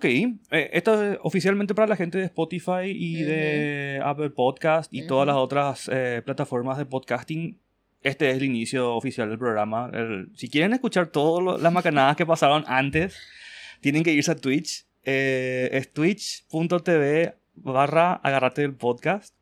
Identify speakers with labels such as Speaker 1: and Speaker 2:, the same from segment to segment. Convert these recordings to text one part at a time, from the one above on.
Speaker 1: Ok, eh, esto es oficialmente para la gente de Spotify y de Apple Podcast y todas las otras eh, plataformas de podcasting. Este es el inicio oficial del programa. El- si quieren escuchar todas las macanadas que pasaron antes, tienen que irse a Twitch. Eh, es twitch.tv barra agarrate del podcast.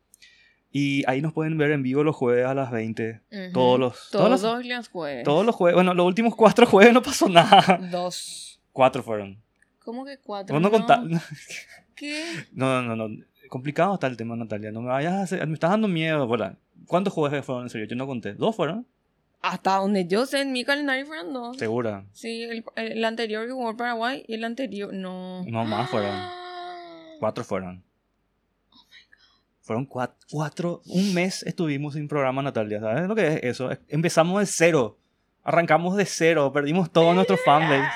Speaker 1: Y ahí nos pueden ver en vivo los jueves a las 20.
Speaker 2: Ujú.
Speaker 1: Todos los...
Speaker 2: Todos
Speaker 1: todas las-
Speaker 2: los jueves.
Speaker 1: todos los jueves. Bueno, los últimos cuatro jueves no pasó nada.
Speaker 2: Dos.
Speaker 1: Cuatro fueron.
Speaker 2: ¿Cómo que cuatro?
Speaker 1: Vos no contás-
Speaker 2: ¿Qué?
Speaker 1: No, no, no, no. Complicado está el tema, Natalia. No me vayas a hacer. Me estás dando miedo. Voilà. ¿Cuántos jueves fueron en serio? Yo no conté. ¿Dos fueron?
Speaker 2: Hasta donde yo sé, en mi calendario fueron dos.
Speaker 1: Segura.
Speaker 2: Sí, el, el anterior que jugó Paraguay y el anterior no.
Speaker 1: No más fueron.
Speaker 2: Ah.
Speaker 1: Cuatro fueron. Fueron cuatro, cuatro. Un mes estuvimos sin programa, Natalia. ¿Sabes lo que es eso? Empezamos de cero. Arrancamos de cero. Perdimos todo nuestro fanbase.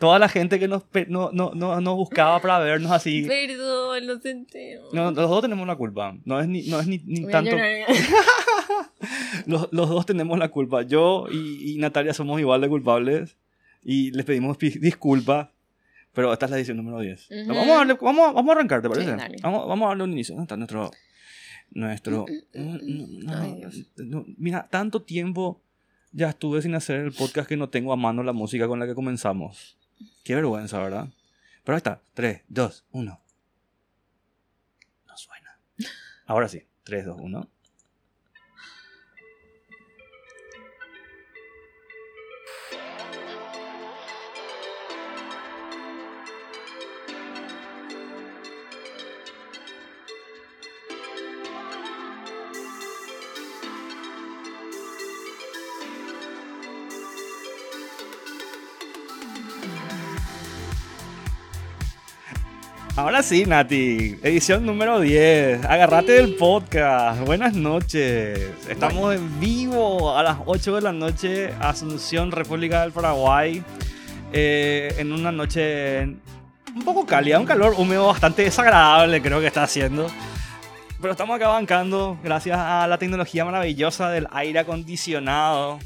Speaker 1: Toda la gente que nos, no, no, no, nos buscaba para vernos así.
Speaker 2: Perdón, lo senté.
Speaker 1: No, los dos tenemos la culpa. No es ni, no es ni, ni tanto. Los, los dos tenemos la culpa. Yo y, y Natalia somos igual de culpables. Y les pedimos disculpas. Pero esta es la edición número 10.
Speaker 2: Ujú.
Speaker 1: vamos, a darle- vamos, vamos a arrancar, ¿te
Speaker 2: Sí,
Speaker 1: parece?
Speaker 2: dale.
Speaker 1: vamos, vamos a darle un inicio. ¿Dónde está nuestro... nuestro
Speaker 2: Mm, mm,
Speaker 1: no,
Speaker 2: Ay, Dios.
Speaker 1: no, mira, tanto tiempo ya estuve sin hacer el podcast que no tengo a mano la música con la que comenzamos. Qué vergüenza, ¿verdad? Pero ahí está. 3, 2, 1. No suena. Ahora sí. 3, 2, 1. Ahora sí, Nati. Edición número 10. Agarrate del podcast. Buenas noches. Estamos en vivo a las 8 de la noche. Asunción, República del Paraguay. Eh, en una noche un poco cálida. Un calor húmedo bastante desagradable creo que está haciendo. Pero estamos acá bancando gracias a la tecnología maravillosa del aire acondicionado.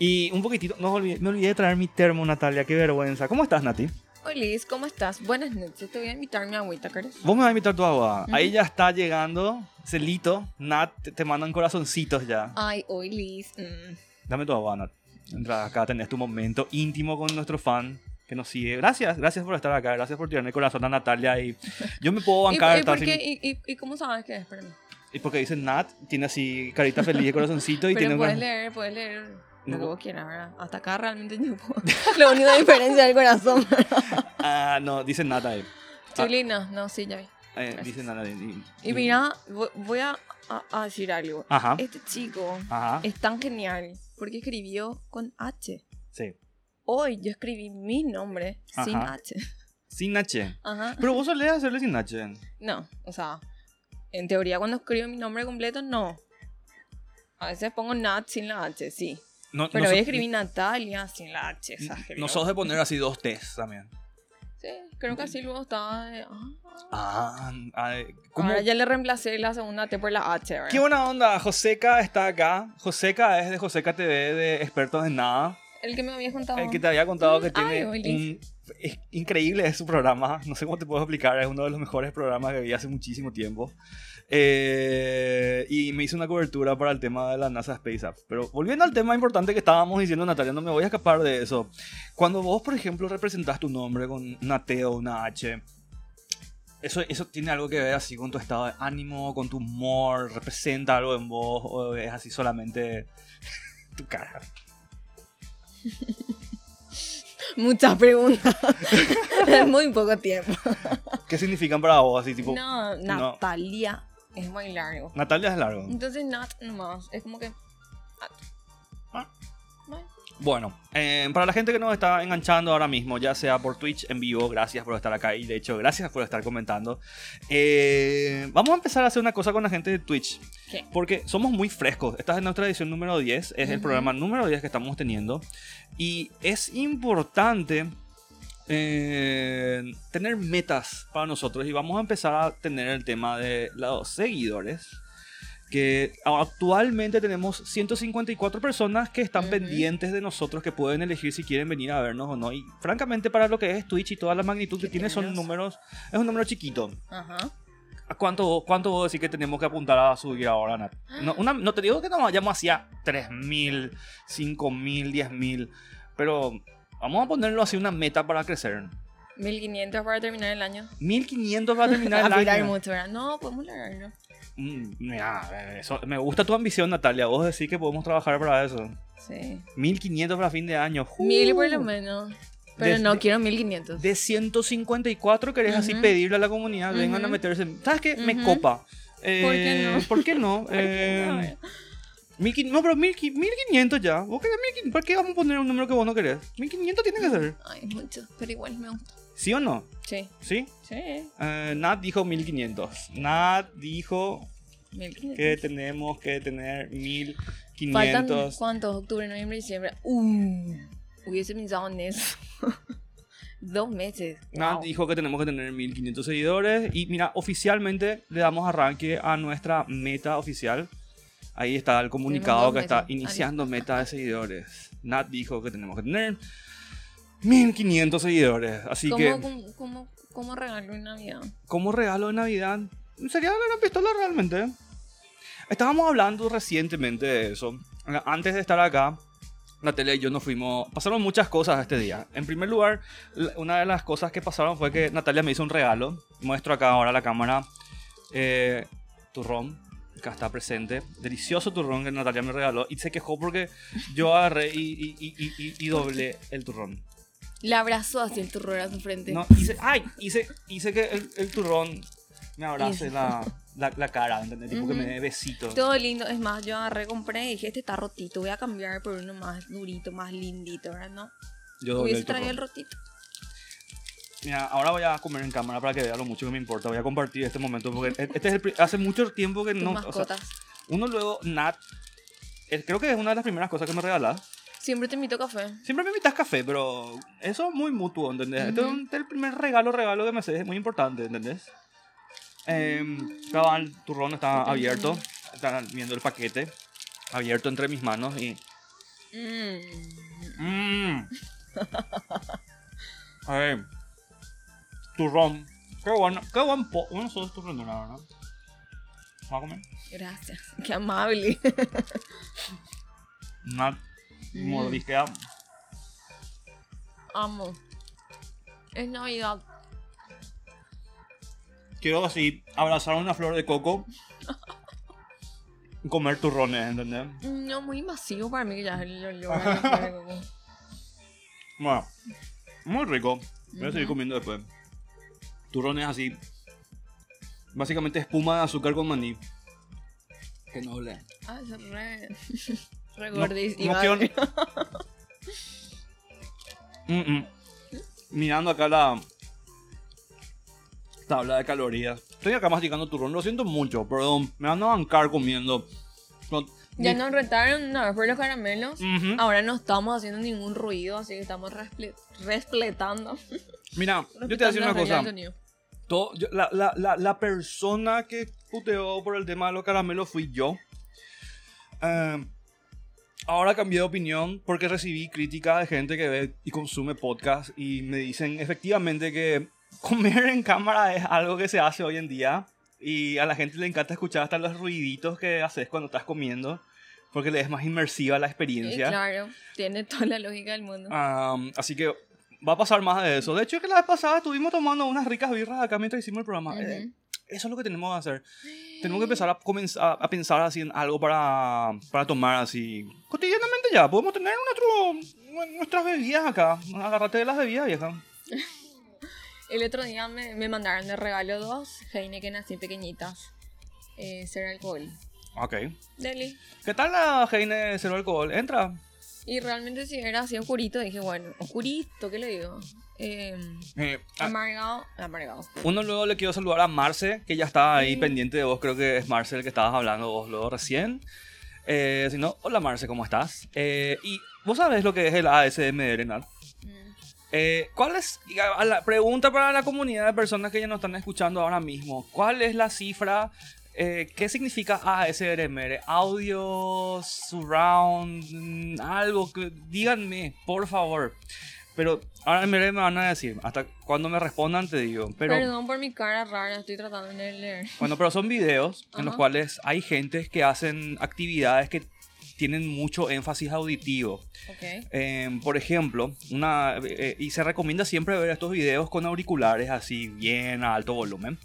Speaker 1: Y un poquitito, no me olvidé de traer mi termo, Natalia, qué vergüenza. ¿Cómo estás, Nati?
Speaker 2: Hola, Liz, ¿cómo estás? Buenas noches. Te voy a invitar mi agüita, ¿querés?
Speaker 1: Vos me vas a invitar tu agua.
Speaker 2: Ujú.
Speaker 1: Ahí ya está llegando. Celito, Nat, te, te mandan corazoncitos ya.
Speaker 2: Ay, hoy, Liz. mm.
Speaker 1: Dame tu agua, Nat. Entra acá, tenés tu momento íntimo con nuestro fan que nos sigue. Gracias, gracias por estar acá. Gracias por tirarme el corazón a Natalia. Y yo me puedo
Speaker 2: ¿Y,
Speaker 1: bancar.
Speaker 2: y por
Speaker 1: sin-
Speaker 2: qué? ¿Y, y, y cómo sabes que es? Espérame.
Speaker 1: y porque dice Nat, tiene así carita feliz de corazoncito y tiene
Speaker 2: Pero
Speaker 1: un
Speaker 2: puedes leer, puedes leer lo
Speaker 1: No.
Speaker 2: que vos quieras, ¿verdad? Hasta acá realmente puedo. La única diferencia del corazón.
Speaker 1: Ah, no, dice Nat ahí. Ah.
Speaker 2: Chulina, no, sí, ya vi.
Speaker 1: Eh, dice Nat ahí.
Speaker 2: Y mira, vo- voy a, a- a decir algo.
Speaker 1: Ajá,
Speaker 2: Este chico
Speaker 1: ajá.
Speaker 2: es tan genial porque escribió con H.
Speaker 1: Sí.
Speaker 2: Hoy yo escribí mi nombre sin
Speaker 1: Ajá.
Speaker 2: H.
Speaker 1: Sin H.
Speaker 2: Ajá.
Speaker 1: Pero vos solés hacerle sin H.
Speaker 2: No, o sea, en teoría cuando escribo mi nombre completo, no. A veces pongo Nat sin la H, sí.
Speaker 1: No,
Speaker 2: Pero hoy escribí Natalia sin la H, exagerado.
Speaker 1: No sos de poner así dos T's también.
Speaker 2: Sí, creo que así luego estaba de... ah.
Speaker 1: Ah, ay, ¿cómo?
Speaker 2: Ahora ya le reemplacé la segunda T por la H, ¿verdad?
Speaker 1: Qué buena onda. Joseca está acá. Joseca es de Joseca TV, de Expertos en Nada.
Speaker 2: El que me habías contado.
Speaker 1: El que te había contado que
Speaker 2: Ay,
Speaker 1: tiene un... Es increíble es su programa. No sé cómo te puedo explicar. Es uno de los mejores programas que vi hace muchísimo tiempo. Eh, y me hizo una cobertura para el tema de la NASA Space App. Pero volviendo al tema importante que estábamos diciendo, Natalia, no me voy a escapar de eso. Cuando vos, por ejemplo, representás tu nombre con una T o una H, eso, eso tiene algo que ver así con tu estado de ánimo, con tu humor, representa algo en vos, o es así solamente tu cara.
Speaker 2: Muchas preguntas. muy poco tiempo.
Speaker 1: ¿Qué significan para vos? Así tipo,
Speaker 2: No,
Speaker 1: no.
Speaker 2: Es muy largo.
Speaker 1: Natalia es largo.
Speaker 2: Entonces Nat nomás. Es como que...
Speaker 1: Ah.
Speaker 2: Bueno.
Speaker 1: Bueno, eh, para la gente que nos está enganchando ahora mismo, ya sea por Twitch en vivo, gracias por estar acá y de hecho, gracias por estar comentando. Eh, vamos a empezar a hacer una cosa con la gente de Twitch,
Speaker 2: ¿Qué?
Speaker 1: porque somos muy frescos. Esta es nuestra edición número 10, es el
Speaker 2: Ujú.
Speaker 1: programa número 10 que estamos teniendo y es importante eh, tener metas para nosotros y vamos a empezar a tener el tema de los seguidores que actualmente tenemos 154 personas que están
Speaker 2: Ujú.
Speaker 1: pendientes de nosotros, que pueden elegir si quieren venir a vernos o no. Y francamente, para lo que es Twitch y toda la magnitud que tiene, son números, es un número chiquito.
Speaker 2: Ajá.
Speaker 1: ¿A ¿Cuánto, ¿Cuánto vos decís que tenemos que apuntar a subir ahora, Nat? No, una- no te digo que nos vayamos hacia 3.000, 5.000, 10.000, pero vamos a ponerlo así una meta para crecer.
Speaker 2: 1500 para terminar el año.
Speaker 1: 1.500 para terminar el año.
Speaker 2: mucho, ¿verdad? No, podemos lograrlo.
Speaker 1: Mm, mira, eso- me gusta tu ambición, Natalia. Vos decís que podemos trabajar para eso.
Speaker 2: Sí.
Speaker 1: 1.500 para fin de año.
Speaker 2: Mil por lo
Speaker 1: Uh.
Speaker 2: menos. Pero
Speaker 1: De-
Speaker 2: no quiero 1500.
Speaker 1: De 154 querés así
Speaker 2: Ujú.
Speaker 1: pedirle a la comunidad, vengan a meterse. ¿Sabes qué? Me copa. Eh,
Speaker 2: ¿Por qué no?
Speaker 1: ¿Por qué no? Eh, 1500 no, pero 1500 1500 ya. ¿Vos querés 1500? ¿Por qué vamos a poner un número que vos no querés? 1500 tiene que ser.
Speaker 2: Ay, mucho. Pero igual me gusta.
Speaker 1: ¿Sí o no?
Speaker 2: Sí.
Speaker 1: ¿Sí?
Speaker 2: Sí.
Speaker 1: Eh, Nat dijo 1500. Nat dijo
Speaker 2: 1500.
Speaker 1: que tenemos que tener
Speaker 2: Faltan
Speaker 1: 1500.
Speaker 2: cuántos? Octubre, noviembre, diciembre. Uh, hubiese pensado en eso. Dos meses.
Speaker 1: Nat
Speaker 2: Wow.
Speaker 1: dijo que tenemos que tener 1500 seguidores. Y mira, oficialmente le damos arranque a nuestra meta oficial. Ahí está el comunicado que está iniciando meta de seguidores. Nat dijo que tenemos que tener 1500 seguidores. Así
Speaker 2: ¿Cómo,
Speaker 1: que,
Speaker 2: cómo, cómo, cómo regalo en Navidad?
Speaker 1: como regalo de Navidad, sería una pistola realmente. Estábamos hablando recientemente de eso. Antes de estar acá, Natalia y yo nos fuimos. Pasaron muchas cosas este día. En primer lugar, la- una de las cosas que pasaron fue que Natalia me hizo un regalo. Muestro acá ahora a la cámara. eh, turrón. Está presente. Delicioso turrón que Natalia me regaló. Y se quejó porque yo agarré y, y, y, y- y- y doblé el turrón.
Speaker 2: Le abrazó hacia el turrón a su frente.
Speaker 1: No, hice, ay, hice, hice que el, el turrón me abrace la, la, la cara, ¿entendés? Tipo que me dé besito.
Speaker 2: Todo lindo. Es más, yo agarré, compré y dije, este está rotito. Voy a cambiar por uno más durito, más lindito, ¿verdad? No.
Speaker 1: Yo doblé
Speaker 2: Hubiese
Speaker 1: el
Speaker 2: traído
Speaker 1: turrón.
Speaker 2: el rotito.
Speaker 1: Mira, ahora voy a comer en cámara para que vea lo mucho que me importa. Voy a compartir este momento porque este es el hace mucho tiempo que no. o sea, uno luego, Nat, eh, creo que es una de las primeras cosas que me regalas.
Speaker 2: Siempre te invito café.
Speaker 1: Siempre me invitas café, pero eso es muy mutuo, ¿entendés? Este es
Speaker 2: Ujú.
Speaker 1: un- este es el primer regalo, regalo que me haces, es muy importante, ¿entendés? Eh, cabal, el turrón está abierto, están viendo el paquete, abierto entre mis manos y...
Speaker 2: Mm.
Speaker 1: Mmm. A ver. Turrón. Qué bueno, qué buen po... Uno solo es turrón, la verdad. ¿Va a comer?
Speaker 2: Gracias. Qué amable. Mm.
Speaker 1: Mordisquea.
Speaker 2: Amo. Es Navidad.
Speaker 1: Quiero así abrazar una flor de coco. y comer turrones, ¿entendés?
Speaker 2: No, muy masivo para mí que ya es el olor a la flor de coco.
Speaker 1: Bueno, muy rico. Voy a seguir comiendo después. Turrones así. Básicamente espuma de azúcar con maní. Que noble.
Speaker 2: Ah, es re... re
Speaker 1: No-
Speaker 2: gordísimo.
Speaker 1: no Mm, mm. Mirando acá la tabla de calorías. Estoy acá masticando turrón. Lo siento mucho, perdón. Me van a bancar comiendo. No-
Speaker 2: Ya nos retaron una vez por los caramelos. Ahora no estamos haciendo ningún ruido, así que estamos resple- respletando.
Speaker 1: Mira, yo te voy a decir una cosa. Todo- yo- la, la- la- la persona que puteó por el tema de los caramelos fui yo. Eh, ahora cambié de opinión porque recibí críticas de gente que ve y consume podcast y me dicen efectivamente que comer en cámara es algo que se hace hoy en día y a la gente le encanta escuchar hasta los ruiditos que haces cuando estás comiendo porque le es más inmersiva la
Speaker 2: Y
Speaker 1: experiencia.
Speaker 2: claro, tiene toda la lógica del mundo.
Speaker 1: Am, así que va a pasar más de eso. De hecho, que la vez pasada estuvimos tomando unas ricas birras acá mientras hicimos el programa. Eh,
Speaker 2: Ujú.
Speaker 1: eso es lo que tenemos que hacer. Tenemos que empezar a, comenzar a pensar así en algo para, para tomar así cotidianamente ya. Podemos tener nuestro, nuestras bebidas acá. Agárrate de las bebidas, vieja.
Speaker 2: El otro día me, me mandaron de regalo dos Heineken así pequeñitas. Eh, cero alcohol.
Speaker 1: Ok.
Speaker 2: Deli.
Speaker 1: ¿Qué tal la Heine cero alcohol? Entra.
Speaker 2: Y realmente si era así oscurito, dije, bueno, oscurito, ¿qué le digo? Eh,
Speaker 1: Eh, ah,
Speaker 2: amargado, amargado.
Speaker 1: uno luego le quiero saludar a Marce, que ya está ahí
Speaker 2: Sí.
Speaker 1: pendiente de vos. Creo que es Marce el que estabas hablando vos luego recién. Eh, si no, hola Marce, ¿cómo estás? Eh, y vos sabés lo que es el ASMR, Nat.
Speaker 2: Mm.
Speaker 1: Eh, ¿Cuál es, a la pregunta para la comunidad de personas que ya nos están escuchando ahora mismo, cuál es la cifra eh, ¿qué significa ASMR? Audio, surround, algo que díganme, por favor. Pero ahora me van a decir, hasta cuando me respondan te digo. Pero,
Speaker 2: Perdón por mi cara rara, estoy tratando de leer.
Speaker 1: Bueno, pero son videos en los cuales hay gente que hacen actividades que tienen mucho énfasis auditivo.
Speaker 2: Ok.
Speaker 1: Eh, por ejemplo, una, eh, y se recomienda siempre ver estos videos con auriculares así bien a alto volumen.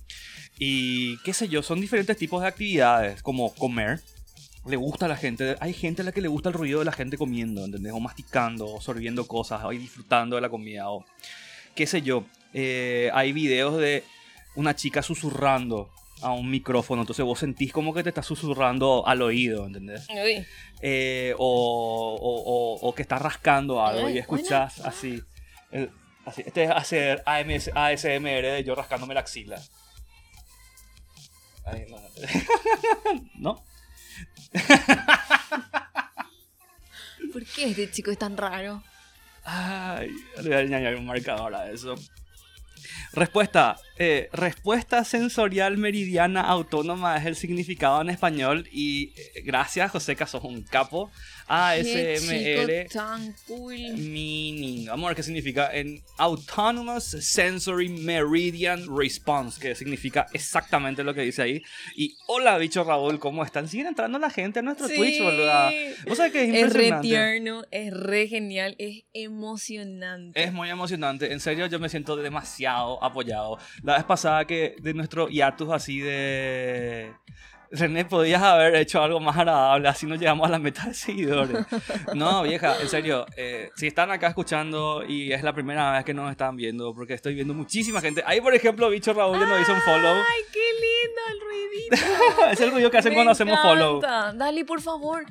Speaker 1: Y qué sé yo, son diferentes tipos de actividades, como comer. Le gusta a la gente, hay gente a la que le gusta el ruido de la gente comiendo, ¿entendés? O masticando, o sorbiendo cosas, o disfrutando de la comida, o qué sé yo. Eh, hay videos de una chica susurrando a un micrófono, entonces vos sentís como que te está susurrando al oído, ¿entendés?
Speaker 2: Uy.
Speaker 1: Eh, o, o- o- o que estás rascando algo
Speaker 2: Ay,
Speaker 1: y escuchás así, el- así. Este es hacer AMS ASMR de yo rascándome la axila. Ay, no. ¿No?
Speaker 2: ¿Por qué este chico es tan raro?
Speaker 1: Ay, le voy a añadir un marcador a eso. Respuesta. Eh, respuesta sensorial meridiana autónoma es el significado en español. Y eh, gracias, José, sos un capo. ASMR.
Speaker 2: cool.
Speaker 1: meaning. Vamos a ver qué significa en Autonomous Sensory Meridian Response, que significa exactamente lo que dice ahí. Y hola, bicho Raúl, ¿cómo están? Siguen entrando la gente a nuestro
Speaker 2: Sí.
Speaker 1: Twitch, boluda. ¿Vos sabés que es
Speaker 2: Es re
Speaker 1: impresionante?
Speaker 2: tierno, es re genial, es emocionante.
Speaker 1: Es muy emocionante. En serio, yo me siento demasiado apoyado. La vez pasada que de nuestro hiatus así de... René, podías haber hecho algo más agradable, así no llegamos a la meta de seguidores. No, vieja, en serio, eh, si están acá escuchando y es la primera vez que nos están viendo, porque estoy viendo muchísima gente. Ahí, por ejemplo, Bicho Raúl ya nos hizo un follow.
Speaker 2: Ay, qué lindo el ruidito.
Speaker 1: es el ruido que hacen
Speaker 2: Me
Speaker 1: cuando hacemos follow.
Speaker 2: encanta. Dale, por favor.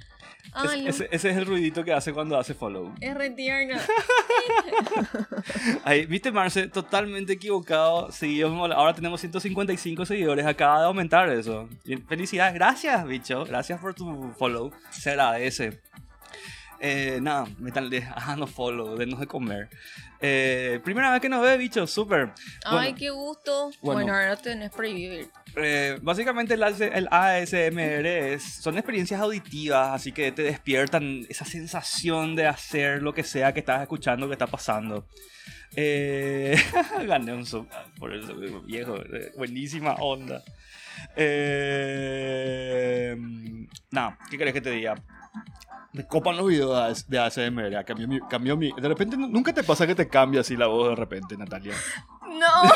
Speaker 1: Es- ese, ese es el ruidito que hace cuando hace follow.
Speaker 2: es re tierno.
Speaker 1: Ahí, viste, Marce, totalmente equivocado. Seguimos, ahora tenemos 155 seguidores. Acaba de aumentar eso. Felicidades, gracias, bicho. Gracias por tu follow. Se agradece. Eh, nada, métanle, háganos follow, denos de comer. Eh, primera vez que nos ve, bicho, súper.
Speaker 2: Ay, qué gusto.
Speaker 1: Bueno.
Speaker 2: Bueno, ahora tenés prohibir.
Speaker 1: eh, básicamente el, el ASMR es, son experiencias auditivas, así que te despiertan esa sensación de hacer lo que sea que estás escuchando, que está pasando. Eh, gané un sub por eso, viejo, eh, buenísima onda. Eh, Nada, ¿qué querés que te diga? Me copan los videos de ASMR, cambió mi, cambió mi... De repente, nunca te pasa que te cambia así la voz de repente, Natalia.
Speaker 2: No.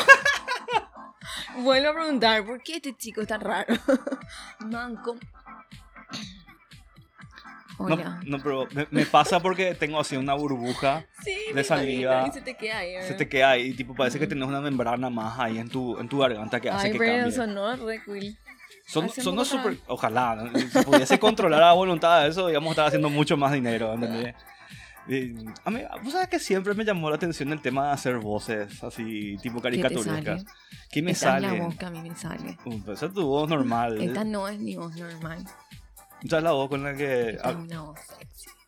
Speaker 2: Vuelvo a preguntar, ¿por qué este chico es tan raro? Man, ¿cómo?
Speaker 1: No,
Speaker 2: Hola.
Speaker 1: no, pero me, me pasa porque tengo así una burbuja,
Speaker 2: sí,
Speaker 1: de saliva.
Speaker 2: Y se te queda ahí.
Speaker 1: se te queda ahí, tipo parece que tienes una membrana más ahí en tu, en tu garganta que hace
Speaker 2: Ay,
Speaker 1: que
Speaker 2: pero
Speaker 1: cambie.
Speaker 2: sonó re cool.
Speaker 1: Son, son
Speaker 2: un
Speaker 1: los
Speaker 2: poco
Speaker 1: super, ojalá, ¿no? si pudiese controlar a voluntad de eso, digamos, estar haciendo mucho más dinero, ¿entendés? Y, a mí, vos sabes que siempre me llamó la atención el tema de hacer voces así, tipo
Speaker 2: ¿Qué te
Speaker 1: caricaturescas. ¿Qué me
Speaker 2: Esta es
Speaker 1: sale?
Speaker 2: la voz que a mí me sale.
Speaker 1: Uh, esa es tu voz normal.
Speaker 2: Esta no es mi voz normal.
Speaker 1: Esa es la voz con la que...
Speaker 2: Es una voz sexy.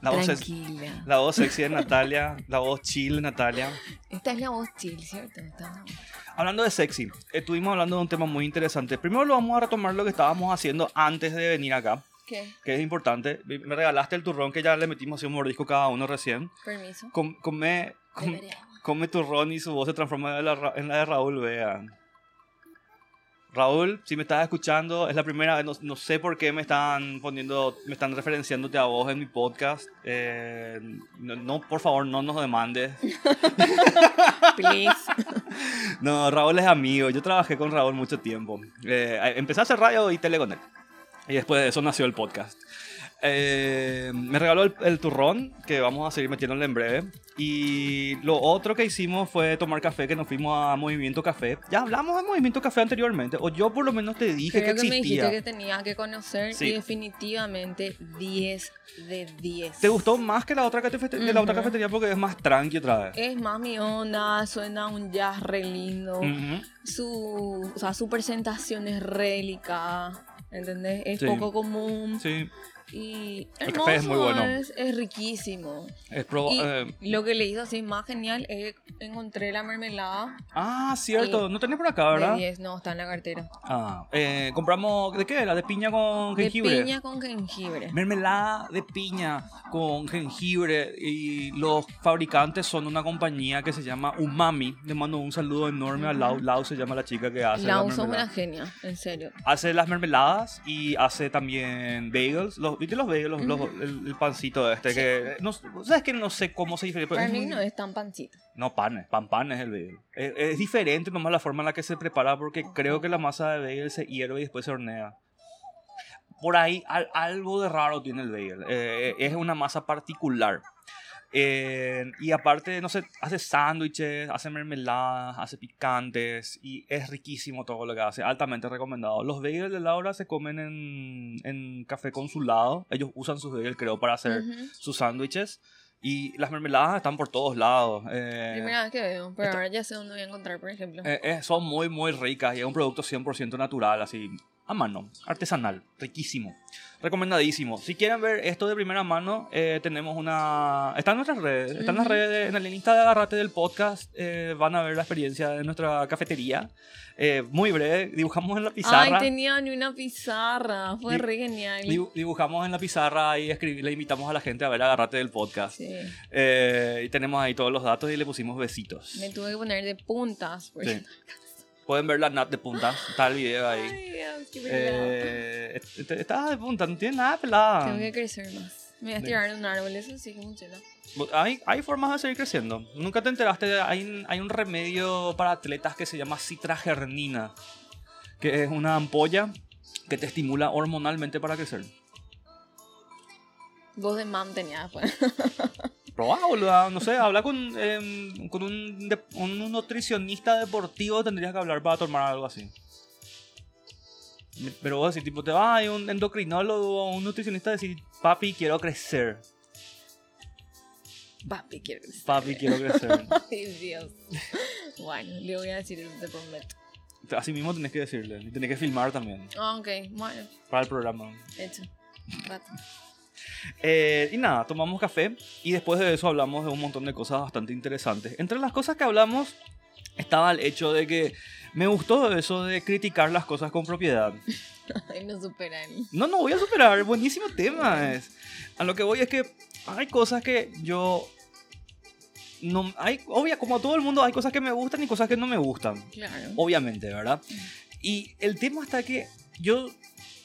Speaker 1: La voz,
Speaker 2: Tranquila.
Speaker 1: la voz sexy de Natalia, la voz chill de Natalia.
Speaker 2: Esta es la voz chill, ¿cierto? Voz-
Speaker 1: Hablando de sexy, estuvimos hablando de un tema muy interesante. Primero lo vamos a retomar lo que estábamos haciendo antes de venir acá,
Speaker 2: ¿Qué?
Speaker 1: que es importante. Me regalaste el turrón que ya le metimos así un mordisco cada uno recién.
Speaker 2: Permiso.
Speaker 1: Com- come, com- come turrón y su voz se transforma en la, en la de Raúl, vean. Raúl, si me estás escuchando, es la primera vez, no, no sé por qué me están poniendo, me están referenciándote a vos en mi podcast. Eh, no, no, por favor, no nos demandes.
Speaker 2: Please.
Speaker 1: No, Raúl es amigo. Yo trabajé con Raúl mucho tiempo. Eh, empecé a hacer radio y tele con él. Y después de eso nació el podcast. Eh, me regaló el, el turrón, que vamos a seguir metiéndole en breve. Y lo otro que hicimos fue tomar café, que nos fuimos a Movimiento Café. Ya hablamos de Movimiento Café anteriormente, o yo por lo menos te dije
Speaker 2: Creo
Speaker 1: que
Speaker 2: que me dijiste
Speaker 1: existía.
Speaker 2: que tenía que conocer
Speaker 1: Sí.
Speaker 2: y definitivamente 10 de 10.
Speaker 1: ¿Te gustó más que la otra, que la otra cafetería porque es más tranqui otra vez?
Speaker 2: Es más mi onda, suena un jazz re lindo.
Speaker 1: Ujú.
Speaker 2: Su, o sea, su presentación es re delicada, ¿entendés? Es
Speaker 1: Sí.
Speaker 2: poco común.
Speaker 1: Sí.
Speaker 2: Y
Speaker 1: El café es muy bueno.
Speaker 2: Es, es riquísimo.
Speaker 1: Es
Speaker 2: Y
Speaker 1: eh,
Speaker 2: lo que le hizo así más genial es que encontré la mermelada
Speaker 1: ah, cierto. No tenés por acá,
Speaker 2: de
Speaker 1: ¿verdad?
Speaker 2: 10. No, está en la cartera.
Speaker 1: Ah, eh, compramos, ¿de qué era? De piña con jengibre.
Speaker 2: De piña con jengibre.
Speaker 1: Mermelada de piña con jengibre y los fabricantes son una compañía que se llama Umami. Le mando un saludo enorme a Lau. Lau se llama la chica que hace
Speaker 2: La
Speaker 1: la mermelada.
Speaker 2: una genia, en serio.
Speaker 1: Hace las mermeladas y hace también bagels. Los, ¿Viste los bagels? Los- los- el, el pancito este que... No, ¿Sabes que No sé cómo se diferencia.
Speaker 2: Para mí no es tan pancito.
Speaker 1: No, panes, pan pan es el bagel. Es, es diferente nomás la forma en la que se prepara porque creo que la masa de bagel se hierve y después se hornea. Por ahí al- algo de raro tiene el bagel. Eh, es una masa particular. Eh, y aparte, no sé, hace sándwiches, hace mermeladas, hace picantes y es riquísimo todo lo que hace, altamente recomendado. Los bagels de Laura se comen en, en café consulado, ellos usan sus bagels creo para hacer
Speaker 2: Ujú.
Speaker 1: sus sándwiches y las mermeladas están por todos lados. eh,
Speaker 2: Primera vez que veo, pero
Speaker 1: esta-
Speaker 2: ahora ya sé dónde voy a encontrar, por ejemplo.
Speaker 1: eh, eh, son muy, muy ricas y es un producto 100% natural, así a mano, artesanal, riquísimo, recomendadísimo. Si quieren ver esto de primera mano, eh, tenemos una... Está en nuestras redes, está en las redes, en el lista de Agarrate del podcast, eh, van a ver la experiencia de nuestra cafetería. Eh, muy breve, dibujamos en la
Speaker 2: Ay,
Speaker 1: pizarra.
Speaker 2: tenía ni una pizarra. Fue
Speaker 1: Di-
Speaker 2: re genial.
Speaker 1: dibu- Dibujamos en la pizarra y escribí- le invitamos a la gente a ver Agarrate del podcast.
Speaker 2: Sí.
Speaker 1: Eh, y tenemos ahí todos los datos y le pusimos besitos.
Speaker 2: Me tuve que poner de puntas. porque-
Speaker 1: Sí. Pueden ver la nat de punta, está el video ahí.
Speaker 2: Ay, Dios, qué.
Speaker 1: Eh, est- estás de punta, no tiene nada pelada.
Speaker 2: Tengo que crecer más. Me voy a tirar de un árbol, eso sí que funciona.
Speaker 1: Hay, hay formas de seguir creciendo. Nunca te enteraste, hay, un- hay un remedio para atletas que se llama citragernina, que es una ampolla que te estimula hormonalmente para crecer.
Speaker 2: Voz de mam tenía después.
Speaker 1: No sé, habla con, em, con un, de- un nutricionista deportivo, tendrías que hablar para tomar algo así. Pero vos decís, tipo, te vas a un endocrinólogo o un nutricionista y decís, papi, quiero crecer.
Speaker 2: Papi, quiero crecer.
Speaker 1: Papi, quiero crecer.
Speaker 2: Ay, Dios. Bueno, le voy a decir eso, te prometo.
Speaker 1: Así mismo tenés que decirle. Y tenés que filmar también
Speaker 2: Ah, ok, bueno,
Speaker 1: para el programa.
Speaker 2: hecho. Rato.
Speaker 1: Eh, y nada, tomamos café y después de eso hablamos de un montón de cosas bastante interesantes. Entre las cosas que hablamos estaba el hecho de que me gustó eso de criticar las cosas con propiedad.
Speaker 2: Ay, no superan.
Speaker 1: No, no voy a superar, buenísimo tema es. A lo que voy es que hay cosas que yo no hay obvia como a todo el mundo hay cosas que me gustan y cosas que no me gustan.
Speaker 2: Claro.
Speaker 1: obviamente, ¿verdad? Y el tema está que yo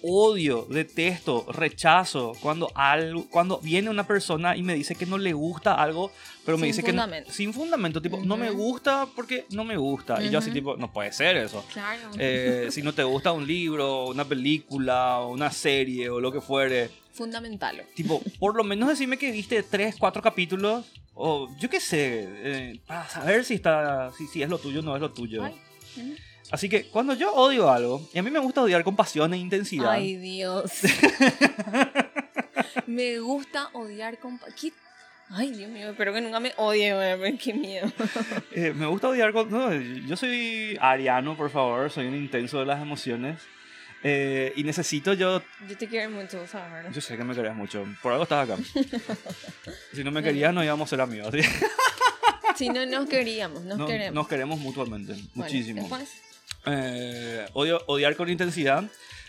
Speaker 1: odio, detesto, rechazo cuando algo, cuando viene una persona y me dice que no le gusta algo, pero me
Speaker 2: Sin
Speaker 1: dice que no-
Speaker 2: fundamento.
Speaker 1: sin fundamento, tipo, no me gusta porque no me gusta. Y yo así tipo, no puede ser eso.
Speaker 2: Claro.
Speaker 1: Eh, si no te gusta un libro, una película, una serie o lo que fuere,
Speaker 2: Fundamental.
Speaker 1: tipo, por lo menos decime que viste tres, cuatro capítulos o yo qué sé, eh, para saber si está, si, si es lo tuyo o no es lo tuyo.
Speaker 2: Ay. Ujú.
Speaker 1: Así que cuando yo odio algo, y a mí me gusta odiar con pasión e intensidad,
Speaker 2: Ay, Dios. me gusta odiar con... pa- ¿Qué? Ay, Dios mío, espero que nunca me odie, güey, qué miedo.
Speaker 1: eh, me gusta odiar con... no, yo soy ariano, por favor, soy un intenso de las emociones. eh, y necesito yo...
Speaker 2: Yo te quiero mucho, ¿sabes?
Speaker 1: Yo sé que me querías mucho, por algo estás acá. si no me querías, no íbamos a ser amigos. ¿sí?
Speaker 2: Si no nos queríamos, nos
Speaker 1: No-
Speaker 2: queremos.
Speaker 1: Nos queremos mutuamente,
Speaker 2: Bueno,
Speaker 1: muchísimo.
Speaker 2: después,
Speaker 1: Eh, odio, odiar con intensidad.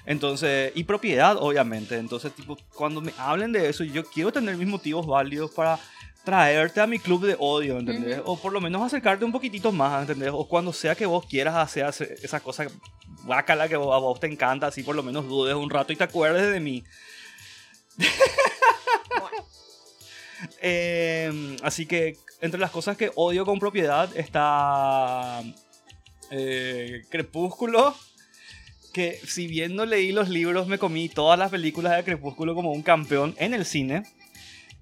Speaker 1: Entonces, y propiedad, obviamente. Entonces, tipo, cuando me hablen de eso, yo quiero tener mis motivos válidos para traerte a mi club de odio, ¿entendés? O por lo menos acercarte un poquitito más, ¿entendés? O cuando sea que vos quieras hacer, hacer esa cosa guácala que a vos te encanta, así por lo menos dudes un rato y te acuerdes de mí.
Speaker 2: bueno,
Speaker 1: Eh, así que entre las cosas que odio con propiedad está eh, Crepúsculo. Que si bien no leí los libros, me comí todas las películas de Crepúsculo como un campeón en el cine.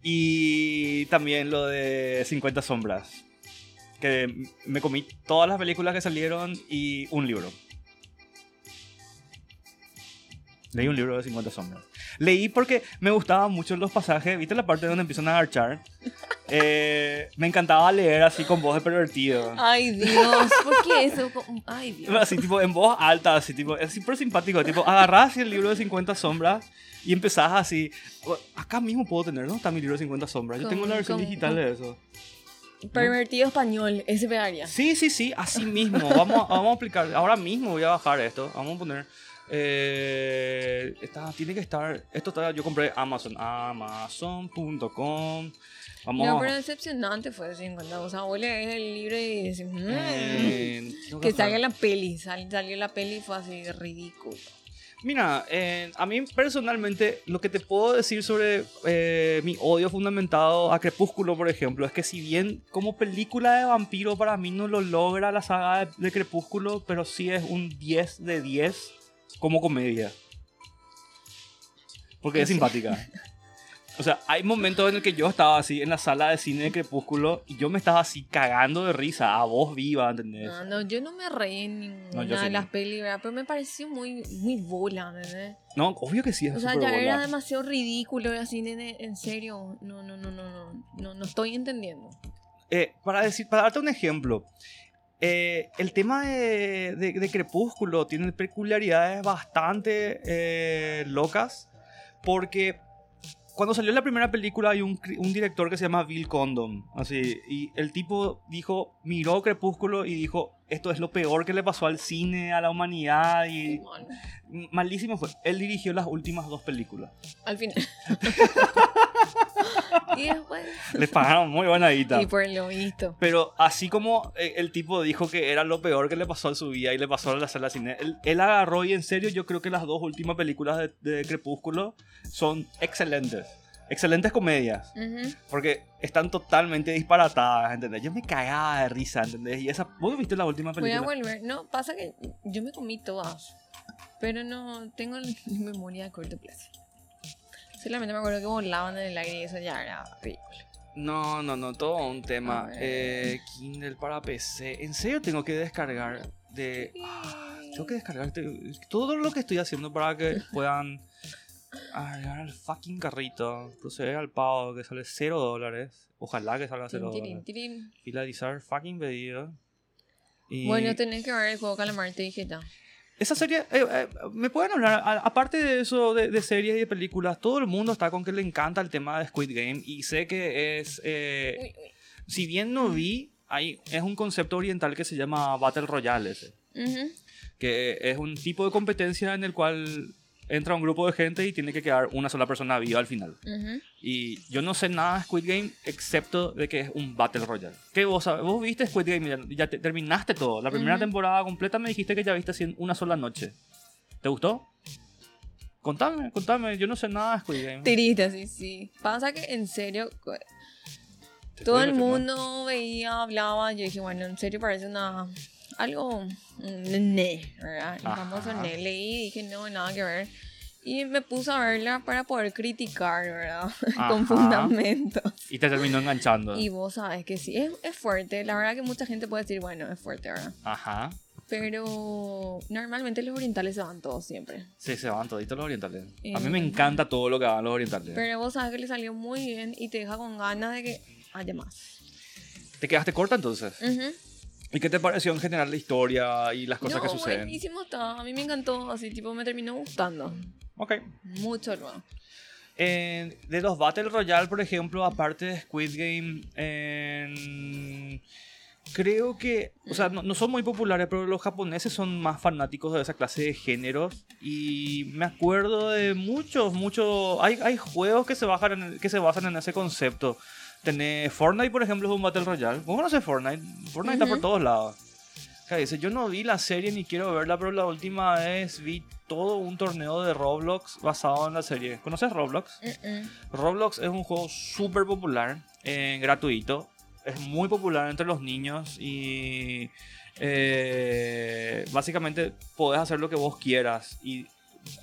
Speaker 1: Y también lo de 50 sombras. Que me comí todas las películas que salieron y un libro. Leí un libro de 50 sombras. Leí porque me gustaban mucho los pasajes. ¿Viste la parte donde empiezan a archar? Eh, me encantaba leer así con voz de pervertido.
Speaker 2: Ay, Dios, ¿por qué eso? Ay, Dios.
Speaker 1: Así tipo en voz alta, así tipo, es súper simpático, tipo, agarrás el libro de 50 sombras y empezás así, acá mismo puedo tener, ¿no? Está mi libro de 50 sombras, yo tengo la versión digital de eso.
Speaker 2: Pervertido español, ese pegaría.
Speaker 1: Sí, sí, sí, así mismo, vamos, vamos a aplicar, ahora mismo voy a bajar esto, vamos a poner... Eh, tiene que estar. Esto está, yo compré Amazon. Amazon.com.
Speaker 2: Vamos. No, pero decepcionante fue así. Cuando vos abuela es el libro y decís, mmm, eh, que salga la peli. salió la peli y fue así ridículo.
Speaker 1: Mira, eh, a mí personalmente lo que te puedo decir sobre eh, mi odio fundamentado a Crepúsculo, por ejemplo, es que si bien como película de vampiro para mí no lo logra la saga de, de Crepúsculo, pero sí es un 10 de 10 como comedia. Porque es simpática. O sea, hay momentos en el que yo estaba así en la sala de cine de Crepúsculo y yo me estaba así cagando de risa, a voz viva, ¿entendés?
Speaker 2: No, no, yo no me reí en ninguna de las pelis, Pero me pareció muy, muy bola, ¿entendés?
Speaker 1: No, obvio que sí, es
Speaker 2: O sea, ya era demasiado ridículo, así, nene, en serio, no, no, no, no, no, no, no estoy entendiendo.
Speaker 1: Eh, para, decir, para darte un ejemplo, eh, el tema de, Crepúsculo tiene peculiaridades bastante eh, locas porque cuando salió la primera película hay un, director que se llama Bill Condon, así, y el tipo dijo, miró Crepúsculo y dijo, esto es lo peor que le pasó al cine, a la humanidad y malísimo fue. Él dirigió las últimas dos películas.
Speaker 2: Al final. y después...
Speaker 1: Les pagaron muy buena guita.
Speaker 2: Y por lo visto.
Speaker 1: Pero así como eh, el tipo dijo que era lo peor que le pasó a su vida y le pasó a la sala de cine, él, agarró y en serio yo creo que las dos últimas películas de, Crepúsculo son excelentes. Excelentes comedias. Porque están totalmente disparatadas, ¿entendés? Yo me cagaba de risa, ¿entendés? Y esa... ¿Vos viste la última película?
Speaker 2: Voy a volver. No, pasa que yo me comí todas. Pero no tengo memoria de corto plazo. Solamente me acuerdo que volaban en el aire y eso ya era ridículo.
Speaker 1: No, no, no, todo un tema. Eh, Kindle para PC. ¿En serio tengo que descargar de... Ah, tengo que descargar todo lo que estoy haciendo para que puedan agregar al fucking carrito, proceder al pago que sale 0 dólares. Ojalá que salga 0 dólares. Finalizar fucking pedido.
Speaker 2: Bueno, tenés que ver el juego Calamar, te dije
Speaker 1: esa serie, eh, eh, me pueden hablar, aparte de eso, de, series y de películas, todo el mundo está con que le encanta el tema de Squid Game y sé que es, eh, si bien no vi, hay, es un concepto oriental que se llama Battle Royale ese, que es un tipo de competencia en el cual entra un grupo de gente y tiene que quedar una sola persona viva al final. Y yo no sé nada de Squid Game excepto de que es un Battle Royale. ¿Qué vos sabes? Vos viste Squid Game ya, terminaste todo. La primera temporada completa me dijiste que ya viste así en una sola noche. ¿Te gustó? Contame, contame, yo no sé nada de Squid Game.
Speaker 2: Triste, sí, sí. Pasa que en serio, todo el mundo veía, hablaba, yo dije, bueno, en serio parece una algo ne, ¿verdad? El famoso ne. Leí y dije, no, nada que ver. Y me puse a verla para poder criticar, ¿verdad? Con fundamentos.
Speaker 1: Y te terminó enganchando.
Speaker 2: Y vos sabes que sí, es, es, fuerte. La verdad que mucha gente puede decir, bueno, es fuerte, ¿verdad?
Speaker 1: Ajá.
Speaker 2: Pero normalmente los orientales se van todos siempre.
Speaker 1: Sí, se van toditos los orientales. a mí me eh, encanta todo lo que hagan los orientales.
Speaker 2: Pero vos sabes que le salió muy bien y te deja con ganas de que haya más.
Speaker 1: ¿Te quedaste corta entonces? Ajá. ¿Y qué te pareció en general la historia y las cosas que suceden?
Speaker 2: Buenísimo está. A mí me encantó. Así, tipo, me terminó gustando.
Speaker 1: Ok.
Speaker 2: Mucho luego.
Speaker 1: de los Battle Royale, por ejemplo, aparte de Squid Game, creo que, o sea, no, son muy populares, pero los japoneses son más fanáticos de esa clase de géneros. Y me acuerdo de muchos, muchos. Hay, hay juegos que se, bajan que se basan en ese concepto. Tenés Fortnite, por ejemplo, es un Battle Royale. ¿Vos conocés Fortnite? Fortnite está por todos lados. dice, yo no vi la serie ni quiero verla, pero la última vez vi todo un torneo de Roblox basado en la serie. ¿Conoces Roblox? Roblox es un juego súper popular, eh, gratuito. Es muy popular entre los niños y eh, básicamente podés hacer lo que vos quieras. Y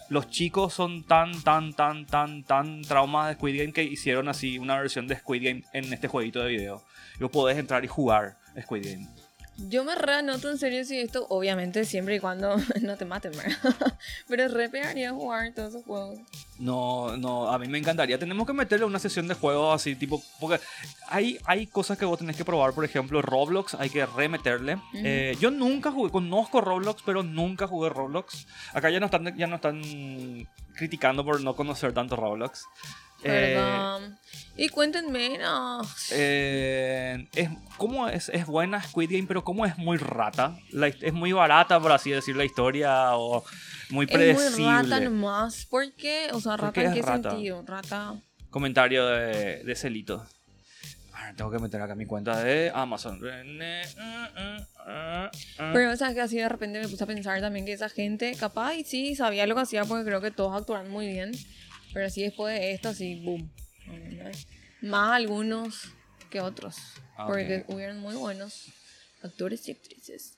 Speaker 1: los chicos son tan, tan, tan, tan, tan traumas de Squid Game que hicieron así una versión de Squid Game en este jueguito de video. Vos podés entrar y jugar Squid Game.
Speaker 2: Yo me reanoto en serio si esto, obviamente siempre y cuando no te maten, ¿verdad? Pero re pegaría jugar todos esos juegos.
Speaker 1: No, no, a mí me encantaría. Tenemos que meterle una sesión de juegos así, tipo, porque hay, hay cosas que vos tenés que probar, por ejemplo, Roblox, hay que remeterle. Eh, yo nunca jugué, conozco Roblox, pero nunca jugué Roblox. Acá ya no están, ya no están criticando por no conocer tanto Roblox.
Speaker 2: Perdón. Eh, y cuéntenme, no.
Speaker 1: Eh, es, ¿Cómo es, es buena Squid Game, pero cómo es muy rata? es muy barata, por así decir, la historia, o muy predecible. Es muy rata
Speaker 2: nomás. ¿Por qué? O sea, rata en qué sentido? Rata.
Speaker 1: Comentario de, de Celito. tengo que meter acá mi cuenta de Amazon.
Speaker 2: Pero, o sea, que así de repente me puse a pensar también que esa gente, capaz, y sí, sabía lo que hacía porque creo que todos actuaron muy bien. Pero así después de esto, así, boom. Más algunos que otros. Ah, porque hubieron muy buenos actores y actrices.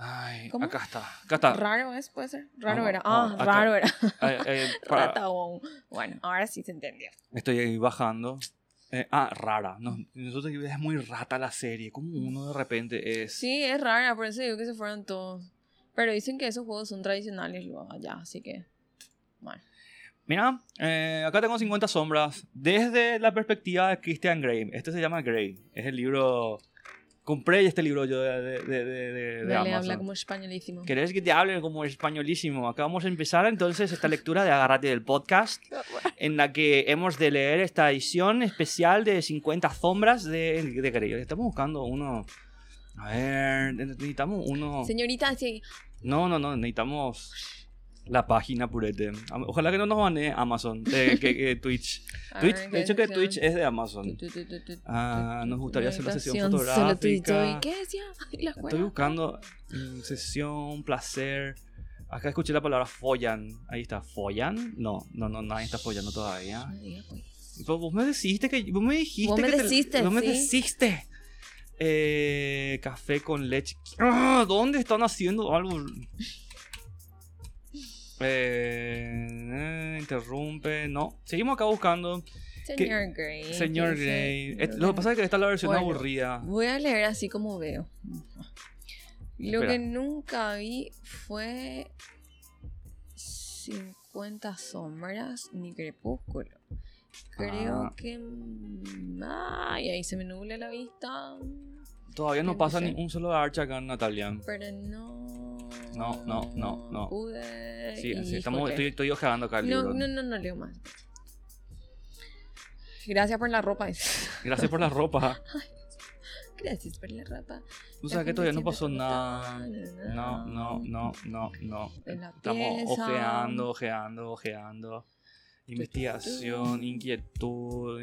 Speaker 1: Ay, acá está, acá está.
Speaker 2: Raro es, puede ser. Raro era. Ah, raro era. Eh, bueno, ahora sí se entendió.
Speaker 1: Estoy ahí bajando. Eh, ah, rara. nosotros es muy rata la serie. Como uno de repente es.
Speaker 2: Sí, es rara, por eso digo que se fueron todos. Pero dicen que esos juegos son tradicionales luego allá, así que. Bueno.
Speaker 1: Mira, eh, acá tengo 50 sombras desde la perspectiva de Christian Grey. Este se llama Grey. Es el libro... Compré este libro yo de, de, de, de
Speaker 2: Amazon. habla como españolísimo.
Speaker 1: ¿Querés que te hable como españolísimo? Acá vamos a empezar entonces esta lectura de Agarrate del podcast, en la que hemos de leer esta edición especial de 50 sombras de, de Grey. Estamos buscando uno... A ver, necesitamos uno...
Speaker 2: Señorita, sí.
Speaker 1: No, no, no, necesitamos la página purete. Ojalá que no nos banee Amazon, eh, que, Twitch. Twitch de hecho que Twitch es de Amazon. Ah, nos gustaría hacer la sesión fotográfica.
Speaker 2: ¿Qué decía?
Speaker 1: Estoy buscando mm, sesión, placer. Acá escuché la palabra follan. Ahí está, ¿follan? No, no, no, nadie está follando todavía. Pues. vos me dijiste que. Vos me dijiste
Speaker 2: vos me
Speaker 1: que.
Speaker 2: Deciste,
Speaker 1: vos me. Eh, café con leche. ¡Ah! ¿Dónde están haciendo algo? Eh, interrumpe, no. Seguimos acá buscando.
Speaker 2: Señor Grey.
Speaker 1: Señor Grey. Lo que pasa es que está la versión aburrida.
Speaker 2: Voy a leer así como veo. Lo que nunca vi fue 50 sombras ni crepúsculo. Creo ah. que... Ay, ahí se me nubla la vista.
Speaker 1: Todavía no pasa ni un solo archa acá Natalia.
Speaker 2: Pero no
Speaker 1: no, no, no, no.
Speaker 2: Pude.
Speaker 1: Sí, así estamos, estoy, estoy ojeando acá el
Speaker 2: no, libro. No, no, no leo más. Gracias por la ropa.
Speaker 1: Gracias por la ropa.
Speaker 2: Gracias por la ropa.
Speaker 1: O sea que todavía no pasó nada. No, no, no, no, no. Estamos ojeando, ojeando, ojeando. Investigación, inquietud,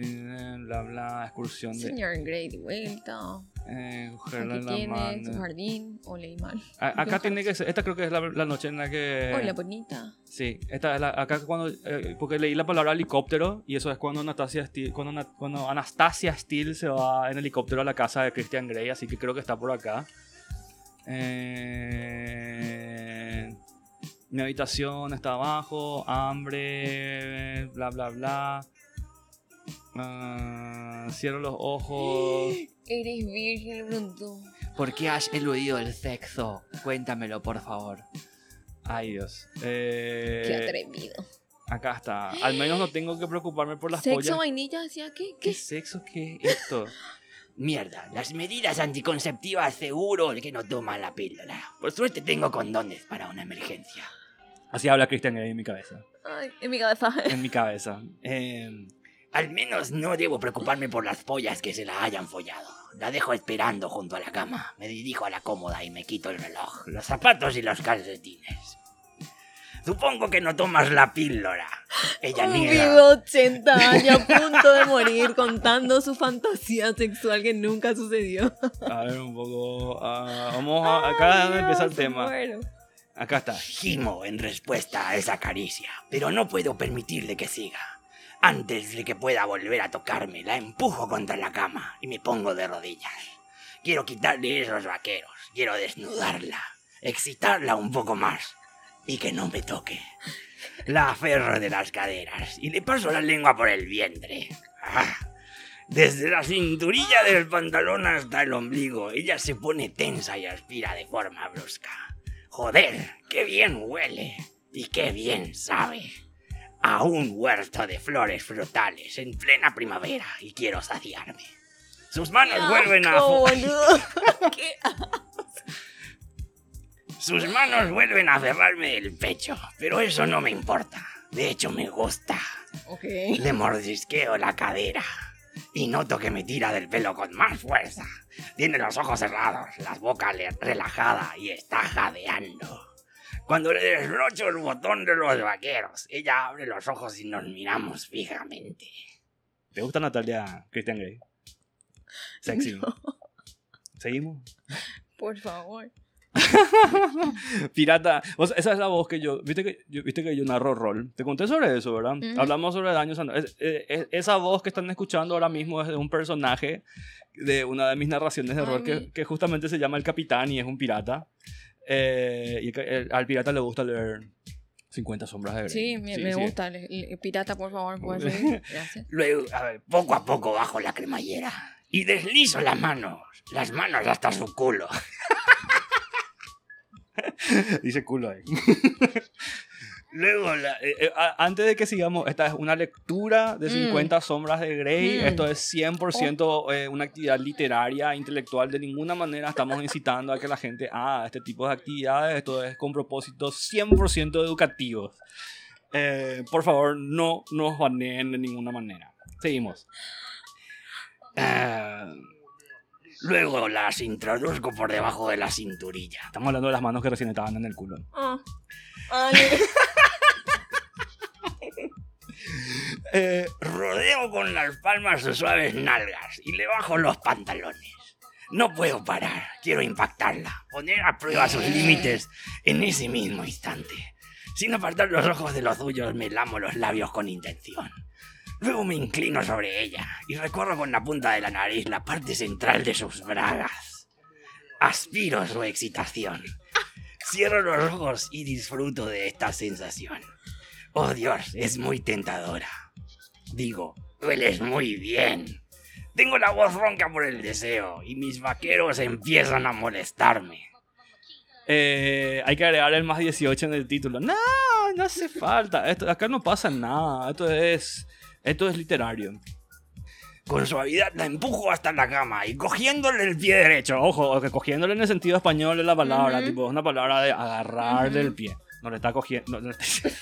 Speaker 1: bla, bla, excursión de...
Speaker 2: Señor Grey de vuelta.
Speaker 1: Eh, cogerla en la tiene mano.
Speaker 2: su jardín, o leí mal.
Speaker 1: acá tiene que ser, esta creo que es la, la noche en la que...
Speaker 2: Hola, bonita.
Speaker 1: Sí, esta es la, acá cuando, eh, porque leí la palabra helicóptero y eso es cuando Anastasia, Steele, cuando, cuando Anastasia Steele se va en helicóptero a la casa de Christian Grey, así que creo que está por acá. Eh, mi habitación está abajo, hambre, bla, bla, bla. Uh, cierro los ojos.
Speaker 2: Eres virgen, pronto.
Speaker 1: ¿Por qué has eludido el sexo? Cuéntamelo, por favor. Ay, Dios. Eh,
Speaker 2: qué atrevido.
Speaker 1: Acá está. Al menos no tengo que preocuparme por las
Speaker 2: ¿Sexo,
Speaker 1: pollas.
Speaker 2: vainilla? ¿Hacía qué?
Speaker 1: ¿Qué? ¿Qué sexo? ¿Qué es esto?
Speaker 3: Mierda, las medidas anticonceptivas seguro que no toman la píldora. Por suerte tengo condones para una emergencia.
Speaker 1: Así habla Cristian en mi cabeza.
Speaker 2: Ay, en mi cabeza.
Speaker 1: En mi cabeza. Eh,
Speaker 3: al menos no debo preocuparme por las pollas que se la hayan follado. La dejo esperando junto a la cama. Me dirijo a la cómoda y me quito el reloj, los zapatos y los calcetines. Supongo que no tomas la píldora. Ella niega.
Speaker 2: Vivo 80 años a punto de morir contando su fantasía sexual que nunca sucedió.
Speaker 1: A ver, un poco. Ah, vamos a. Acá empieza el tema. Acá está.
Speaker 3: Gimo en respuesta a esa caricia, pero no puedo permitirle que siga. Antes de que pueda volver a tocarme, la empujo contra la cama y me pongo de rodillas. Quiero quitarle esos vaqueros, quiero desnudarla, excitarla un poco más y que no me toque. La aferro de las caderas y le paso la lengua por el vientre. Ah, Desde la cinturilla del pantalón hasta el ombligo, ella se pone tensa y aspira de forma brusca. Joder, qué bien huele y qué bien sabe. A un huerto de flores frutales en plena primavera y quiero saciarme. Sus manos vuelven a... Sus manos vuelven a aferrarme del pecho, pero eso no me importa. De hecho, me gusta.
Speaker 2: Ok.
Speaker 3: Le mordisqueo la cadera y noto que me tira del pelo con más fuerza. Tiene los ojos cerrados, la boca relajada y está jadeando. Cuando le desrocho el botón de los vaqueros, ella abre los ojos y nos miramos fijamente.
Speaker 1: ¿Te gusta Natalia Christian Grey? Sexy. ¿Seguimos?
Speaker 2: Por favor.
Speaker 1: Pirata. O sea, esa es la voz que yo. Viste que yo, viste que yo narro rol. Te conté sobre eso, ¿verdad?
Speaker 2: Ujú.
Speaker 1: Hablamos sobre daños. es- es- es- esa voz que están escuchando ahora mismo es de un personaje de una de mis narraciones de
Speaker 2: Ay,
Speaker 1: rol que, justamente se llama El Capitán y es un pirata. Eh, y el- al pirata le gusta leer 50 sombras de Grey.
Speaker 2: Sí, me, me
Speaker 1: sí.
Speaker 2: gusta. Pirata, por favor, ¿puedes seguir? Gracias.
Speaker 3: Luego, a ver, poco a poco bajo la cremallera y deslizo las manos, las manos hasta su culo.
Speaker 1: Dice culo ahí.
Speaker 3: Luego, la-
Speaker 1: Eh, eh, a- antes de que sigamos, esta es una lectura de
Speaker 2: Mm.
Speaker 1: 50 sombras de Grey.
Speaker 2: Mm.
Speaker 1: Esto es 100% eh, una actividad literaria, intelectual. De ninguna manera estamos incitando a que la gente haga este tipo de actividades. Esto es con propósitos 100% educativos. Eh, por favor, no nos baneen de ninguna manera. Seguimos.
Speaker 3: Ah, luego las introduzco por debajo de la cinturilla.
Speaker 1: Estamos hablando de las manos que recién estaban en el culo.
Speaker 2: Ay,
Speaker 1: Eh,
Speaker 3: Rodeo con las palmas sus suaves nalgas y le bajo los pantalones. No puedo parar, quiero impactarla, poner a prueba sus límites en ese mismo instante. Sin apartar los ojos de los suyos, me lamo los labios con intención. Luego me inclino sobre ella y recorro con la punta de la nariz la parte central de sus bragas. Aspiro su excitación. Cierro los ojos y disfruto de esta sensación. Oh Dios, es muy tentadora. Digo, hueles muy bien. Tengo la voz ronca por el deseo y mis vaqueros empiezan a molestarme.
Speaker 1: Eh, hay que agregar el más 18 en el título. No, no hace falta. Esto, acá no pasa nada. Esto es, esto es literario.
Speaker 3: Con suavidad la empujo hasta la cama y cogiéndole el pie derecho.
Speaker 1: Ojo, que cogiéndole en el sentido español es la palabra.
Speaker 2: Ujú.
Speaker 1: Tipo, es una palabra de agarrar
Speaker 2: Ujú.
Speaker 1: del pie. No le está cogiendo. no está-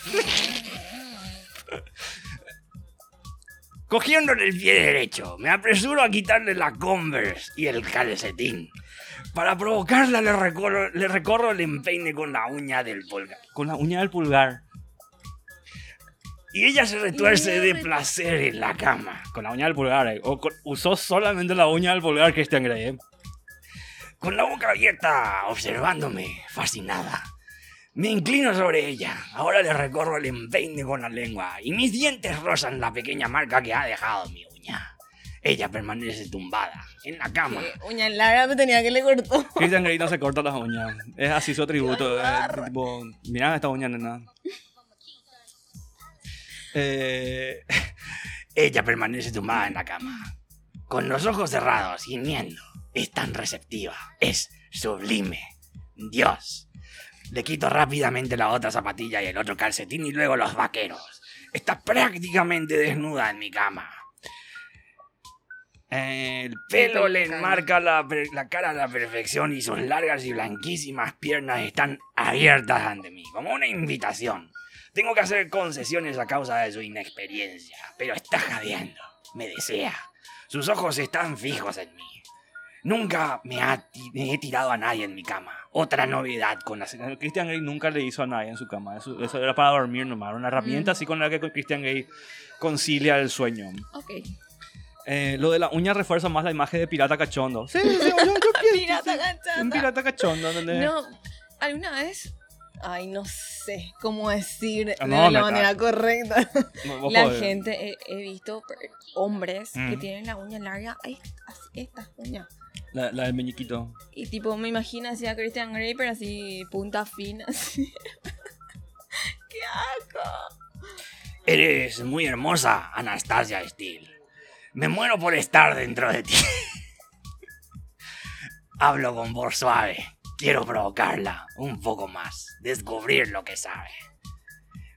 Speaker 3: Cogiéndole el pie derecho, me apresuro a quitarle la Converse y el calcetín. Para provocarla le recorro, le recorro el empeine con la uña del pulgar.
Speaker 1: con la uña del pulgar.
Speaker 3: Y ella se retuerce de placer en la cama.
Speaker 1: Con la uña del pulgar. eh. O con- usó solamente la uña del pulgar Christian Grey. eh.
Speaker 3: con la boca abierta, observándome, fascinada. Me inclino sobre ella. Ahora le recorro el empeine con la lengua y mis dientes rozan la pequeña marca que ha dejado mi uña. Ella permanece tumbada en la cama.
Speaker 2: qué uña larga me tenía que le cortó.
Speaker 1: Christian Grey no se corta las uñas. Es así su atributo. eh, tipo, mirá esta uña, nena. Eh,
Speaker 3: Ella permanece tumbada en la cama, con los ojos cerrados, gimiendo. Es tan receptiva, es sublime. Dios. Le quito rápidamente la otra zapatilla y el otro calcetín y luego los vaqueros. Está prácticamente desnuda en mi cama. El pelo le enmarca la, la cara a la perfección y sus largas y blanquísimas piernas están abiertas ante mí, como una invitación. Tengo que hacer concesiones a causa de su inexperiencia, pero está jadeando, me desea. Sus ojos están fijos en mí. Nunca me, ha me he tirado a nadie en mi cama. Otra novedad con la...
Speaker 1: Christian Grey nunca le hizo a nadie en su cama. Eso, eso era para dormir nomás. Era una herramienta
Speaker 2: Mm.
Speaker 1: así con la que Christian Grey concilia el sueño.
Speaker 2: Ok.
Speaker 1: Eh, lo de la uña refuerza más la imagen de pirata cachondo. Sí, sí, yo, yo pienso.
Speaker 2: Pirata
Speaker 1: sí. Un pirata cachondo. ¿entendés?
Speaker 2: No, alguna vez. Ay, no sé cómo decir
Speaker 1: Ah,
Speaker 2: de la manera correcta.
Speaker 1: No,
Speaker 2: La gente, he, he visto hombres que
Speaker 1: Mm.
Speaker 2: tienen la uña larga, ay, estas uñas.
Speaker 1: La, la del meñiquito.
Speaker 2: Y tipo, me imagino así a Christian Grey, pero así, punta fina, así. ¡Qué asco!
Speaker 3: Eres muy hermosa, Anastasia Steele. Me muero por estar dentro de ti. Hablo con voz suave. Quiero provocarla un poco más, descubrir lo que sabe.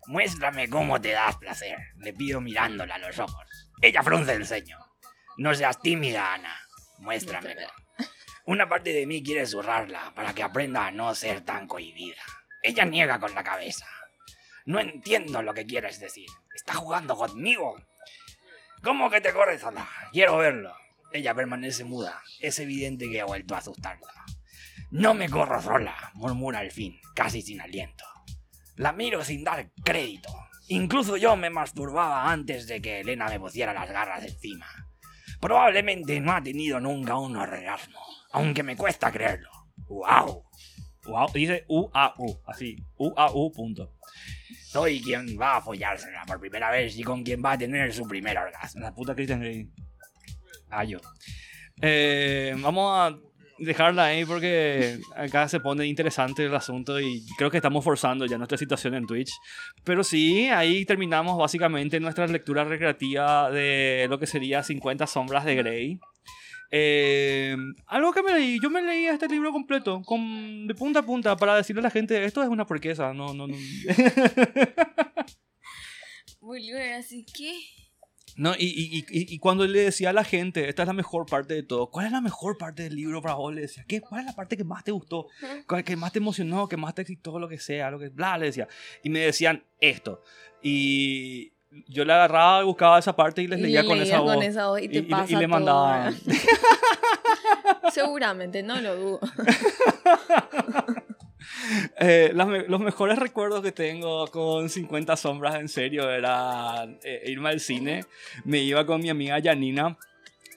Speaker 3: Muéstrame cómo te das placer, le pido mirándola a los ojos. Ella frunce el ceño. No seas tímida, Ana. Muéstramelo. Una parte de mí quiere zurrarla para que aprenda a no ser tan cohibida. Ella niega con la cabeza. No entiendo lo que quieres decir. ¿Está jugando conmigo? ¿Cómo que te corres sola? Quiero verlo. Ella permanece muda. Es evidente que ha vuelto a asustarla. No me corro sola, murmura al fin, casi sin aliento. La miro sin dar crédito. Incluso yo me masturbaba antes de que Elena me pusiera las garras encima. Probablemente no ha tenido nunca un orgasmo, aunque me cuesta creerlo. ¡Wow!
Speaker 1: Wow, dice U-A-U, así, U-A-U, punto.
Speaker 3: Soy quien va a follársela por primera vez y con quien va a tener su primer orgasmo.
Speaker 1: La puta Christian Grey. Ah, yo. Eh, vamos a dejarla ahí porque acá se pone interesante el asunto y creo que estamos forzando ya nuestra situación en Twitch. Pero sí, ahí terminamos básicamente nuestra lectura recreativa de lo que sería 50 sombras de Grey. Eh, algo que me leí, yo me leí este libro completo, con, de punta a punta, para decirle a la gente, esto es una porquesa, no, no, no.
Speaker 2: así que...
Speaker 1: No, y, y, y, y, cuando le decía a la gente, esta es la mejor parte de todo, ¿cuál es la mejor parte del libro para vos? Le decía, ¿qué, ¿cuál es la parte que más te gustó? ¿Cuál, que más te emocionó? ¿Que más te excitó? Lo que sea, lo que bla, le decía. Y me decían esto. Y yo le agarraba y buscaba esa parte y les leía con, esa voz.
Speaker 2: con esa voz. Y te pasa
Speaker 1: y, le mandaba.
Speaker 2: Seguramente, no lo dudo.
Speaker 1: Eh, los mejores recuerdos que tengo con 50 sombras en serio era eh, irme al cine. Me iba con mi amiga Janina.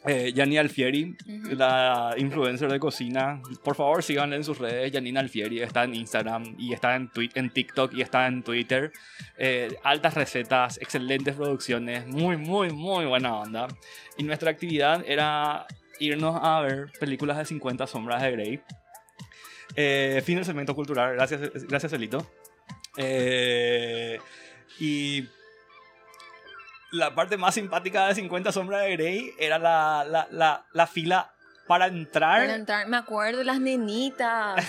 Speaker 1: Eh, Alfieri, la influencer de cocina. Por favor, síganla en sus redes. Janina Alfieri está en Instagram y está en, en TikTok y está en Twitter. Eh, altas recetas, excelentes producciones, muy, muy, muy buena onda. Y nuestra actividad era irnos a ver películas de 50 sombras de Grey. Eh, fin del segmento cultural. Gracias, gracias Elito. Eh, y la parte más simpática de 50 sombras de Grey era la, la, la, la fila para entrar.
Speaker 2: Para entrar, me acuerdo las nenitas.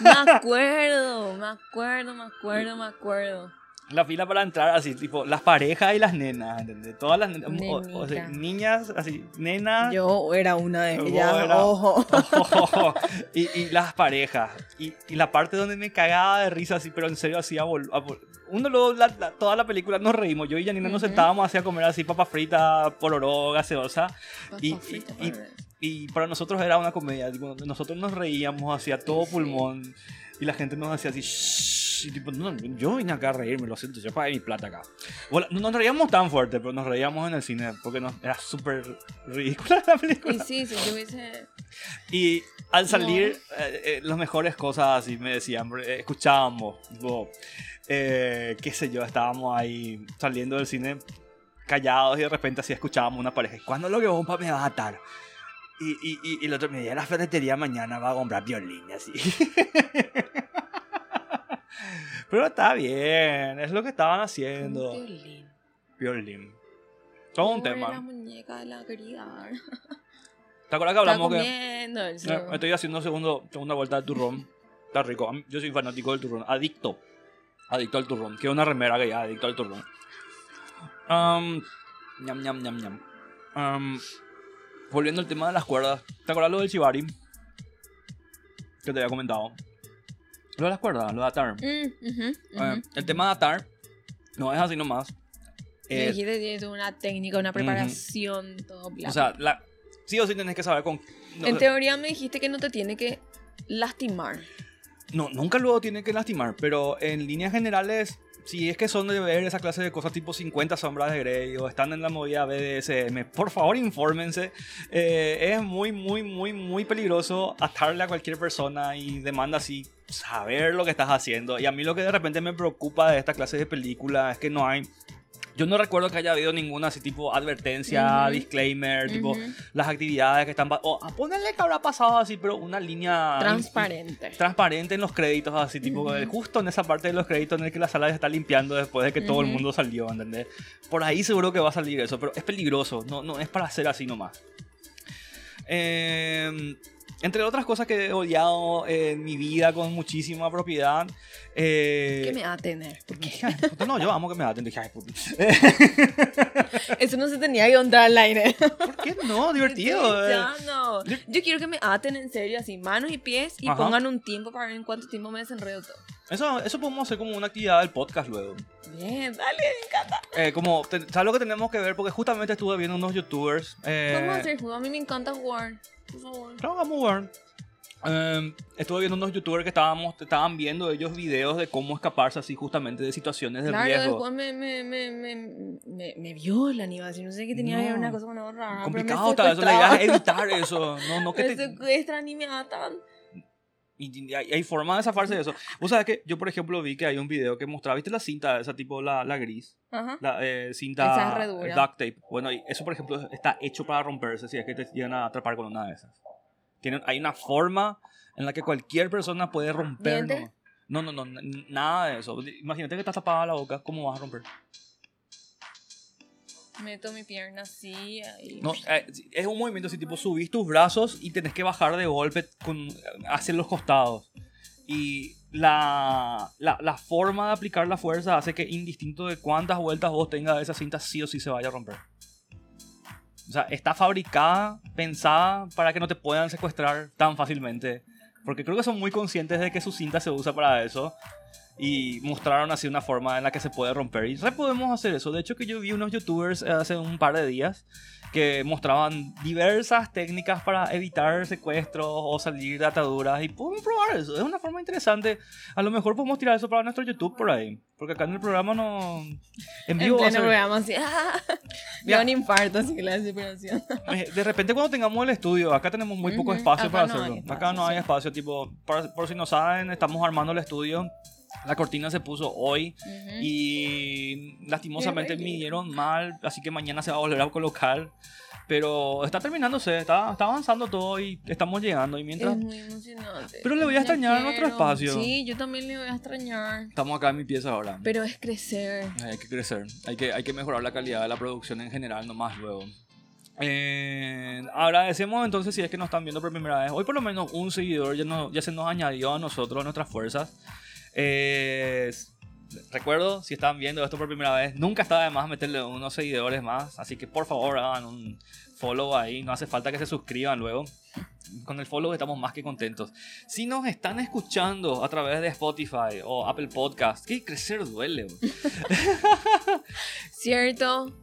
Speaker 2: me acuerdo, me acuerdo, me acuerdo, me acuerdo
Speaker 1: la fila para entrar, así, tipo, las parejas y las nenas, ¿entendés? Todas las niñas, así, nenas.
Speaker 2: Yo era una de ellas, ojo.
Speaker 1: Y, y, las parejas. Y, y, la parte donde me cagaba de risa, así, pero en serio, así, a uno luego, la, toda la película nos reímos. Yo y Janina nos sentábamos así a comer así papas fritas, poloró, gaseosa. y, y, y, para nosotros era una comedia. nosotros nos reíamos así a todo pulmón. Y la gente nos hacía así, y tipo, no, yo vine acá a reírme, lo siento, yo pagué mi plata acá. Bueno, no nos reíamos tan fuerte, pero nos reíamos en el cine porque no, era súper ridícula la película.
Speaker 2: Y sí, sí, yo hubiese...
Speaker 1: Y al salir, eh, eh, las mejores cosas así me decían, eh, escuchábamos, qué sé yo, estábamos ahí saliendo del cine callados y de repente así escuchábamos una pareja. ¿Cuándo lo que bomba me va a atar? Y, y, y, y el otro me decía, la ferretería mañana va a comprar violín, así. Pero está bien, es lo que estaban haciendo.
Speaker 2: Violín.
Speaker 1: Violín. Todo un tema.
Speaker 2: la muñeca de la querida.
Speaker 1: ¿Te acuerdas que hablamos
Speaker 2: que...
Speaker 1: estoy haciendo segundo, segunda vuelta del turrón. Está rico. Yo soy fanático del turrón. Adicto. Adicto al turrón. Quiero una remera que ya adicto al turrón. Um, ñam, ñam, ñam, ñam. Um, volviendo al tema de las cuerdas. ¿Te acuerdas lo del Shibari? Que te había comentado. Lo de las cuerdas, lo de atar. Mm, el tema de atar no es así nomás.
Speaker 2: Me dijiste que es una técnica, una preparación, todo
Speaker 1: O sea, la, sí o sí tienes que saber con...
Speaker 2: en teoría me dijiste que no te tiene que lastimar.
Speaker 1: No, nunca luego tiene que lastimar, pero en líneas generales si es que son de ver esa clase de cosas tipo 50 sombras de Grey o están en la movida BDSM, por favor infórmense. Eh, es muy, muy, muy, muy peligroso atarle a cualquier persona y demanda así saber lo que estás haciendo. Y a mí lo que de repente me preocupa de esta clase de película es que no hay Yo no recuerdo que haya habido ninguna así tipo advertencia, disclaimer, tipo las actividades que están... O a ponerle que habrá pasado así, pero una línea...
Speaker 2: Transparente.
Speaker 1: Transparente en los créditos, así tipo eh, justo en esa parte de los créditos en el que la sala se está limpiando después de que todo el mundo salió, ¿entendés? Por ahí seguro que va a salir eso, pero es peligroso, no, no es para hacer así nomás. Eh, entre otras cosas que he odiado en mi vida con muchísima propiedad. eh,
Speaker 2: ¿Qué me va a tener?
Speaker 1: Hija de puta, No, yo amo que me aten, hija de puta.
Speaker 2: Eso no se tenía que contar al aire.
Speaker 1: ¿Por qué no? Divertido. eh.
Speaker 2: Ya, no. Yo quiero que me aten en serio, así, manos y pies, y
Speaker 1: Ajá.
Speaker 2: pongan un tiempo para ver en cuánto tiempo me desenredo todo.
Speaker 1: Eso, eso podemos hacer como una actividad del podcast luego.
Speaker 2: Bien, dale, me encanta.
Speaker 1: Eh, como, ¿sabes lo que tenemos que ver? Porque justamente estuve viendo unos youtubers. Eh,
Speaker 2: a hacer juego. A mí me encanta jugar. Por favor.
Speaker 1: Claro, vamos a ver. Eh, estuve viendo unos youtubers que estábamos, estaban viendo ellos videos de cómo escaparse así justamente de situaciones de
Speaker 2: Claro,
Speaker 1: riesgo.
Speaker 2: después me, me, me, me, me, violan, iba a decir, no sé qué tenía que ver
Speaker 1: No.
Speaker 2: una cosa con otra.
Speaker 1: Complicado está eso, la idea es evitar eso. No, no que te,
Speaker 2: secuestran y me atan.
Speaker 1: Y, hay, hay forma de zafarse de eso. Vos sabés que yo, por ejemplo, vi que hay un video que mostraba, ¿viste la cinta esa tipo, la, la gris?
Speaker 2: Ajá.
Speaker 1: La eh, cinta
Speaker 2: Esa es re dura.
Speaker 1: duct tape. Bueno, y eso, por ejemplo, está hecho para romperse si es que te llegan a atrapar con una de esas. Tienen, hay una forma en la que cualquier persona puede romper.
Speaker 2: ¿Diente?
Speaker 1: No, no, no, nada de eso. Imagínate que estás tapada la boca, ¿cómo vas a romper?
Speaker 2: Meto mi pierna así. Ahí.
Speaker 1: No, eh, es un movimiento así, tipo, subís tus brazos y tenés que bajar de golpe con, hacia los costados. Y la, la, la forma de aplicar la fuerza hace que indistinto de cuántas vueltas vos tengas esa cinta, sí o sí se vaya a romper. O sea, está fabricada, pensada para que no te puedan secuestrar tan fácilmente. Porque creo que son muy conscientes de que su cinta se usa para eso. Y mostraron así una forma en la que se puede romper. Y re podemos hacer eso. De hecho, que yo vi unos youtubers eh, hace un par de días que mostraban diversas técnicas para evitar secuestros o salir de ataduras. Y podemos probar eso. Es una forma interesante. A lo mejor podemos tirar eso para nuestro YouTube por ahí. Porque acá en el programa no. En
Speaker 2: En
Speaker 1: vivo a
Speaker 2: pleno
Speaker 1: ser-
Speaker 2: programa así. ¡ah! Da un infarto, así que la desesperación.
Speaker 1: Eh, De repente cuando tengamos el estudio, acá tenemos muy poco
Speaker 2: Ujú,
Speaker 1: espacio
Speaker 2: acá
Speaker 1: para
Speaker 2: no
Speaker 1: hacerlo.
Speaker 2: hay
Speaker 1: acá
Speaker 2: espacio,
Speaker 1: no hay
Speaker 2: sí.
Speaker 1: espacio, tipo, por, por si no saben, estamos armando el estudio. La cortina se puso hoy y lastimosamente
Speaker 2: Qué
Speaker 1: midieron mal, así que mañana se va a volver a colocar. Pero está terminándose, está, está avanzando todo y estamos llegando. Y mientras
Speaker 2: Es muy emocionante.
Speaker 1: Pero le voy a extrañar a nuestro espacio.
Speaker 2: Sí, yo también le voy a extrañar.
Speaker 1: estamos acá en mi pieza ahora.
Speaker 2: Pero es crecer.
Speaker 1: Hay que crecer, hay que, hay que mejorar la calidad de la producción en general, nomás luego. Eh, agradecemos entonces si es que nos están viendo por primera vez. Hoy por lo menos un seguidor ya, no- ya se nos añadió a nosotros, a nuestras fuerzas. Eh, recuerdo, si están viendo esto por primera vez, nunca está de más meterle unos seguidores más. Así que por favor hagan un follow ahí. No hace falta que se suscriban luego. Con el follow estamos más que contentos. Si nos están escuchando a través de Spotify o Apple Podcast, que crecer duele.
Speaker 2: ¿Cierto?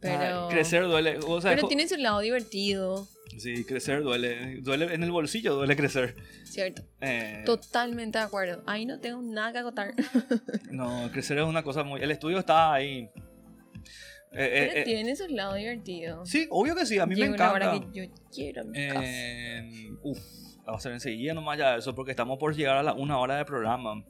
Speaker 2: Pero.
Speaker 1: Ay, crecer duele. O sea,
Speaker 2: Pero tiene su lado divertido.
Speaker 1: Sí, crecer duele. Duele en el bolsillo, duele crecer.
Speaker 2: ¿Cierto?
Speaker 1: Eh,
Speaker 2: Totalmente de acuerdo. Ahí no tengo nada que acotar.
Speaker 1: no, crecer es una cosa muy. El estudio está ahí. Eh, eh,
Speaker 2: Pero
Speaker 1: eh,
Speaker 2: tiene su lado divertido.
Speaker 1: sí, obvio que sí, a mí
Speaker 2: Llega
Speaker 1: me
Speaker 2: una
Speaker 1: encanta.
Speaker 2: hora que yo quiero mi casa.
Speaker 1: Eh, uf, va a ser enseguida nomás ya eso, porque estamos por llegar a la una hora de programa.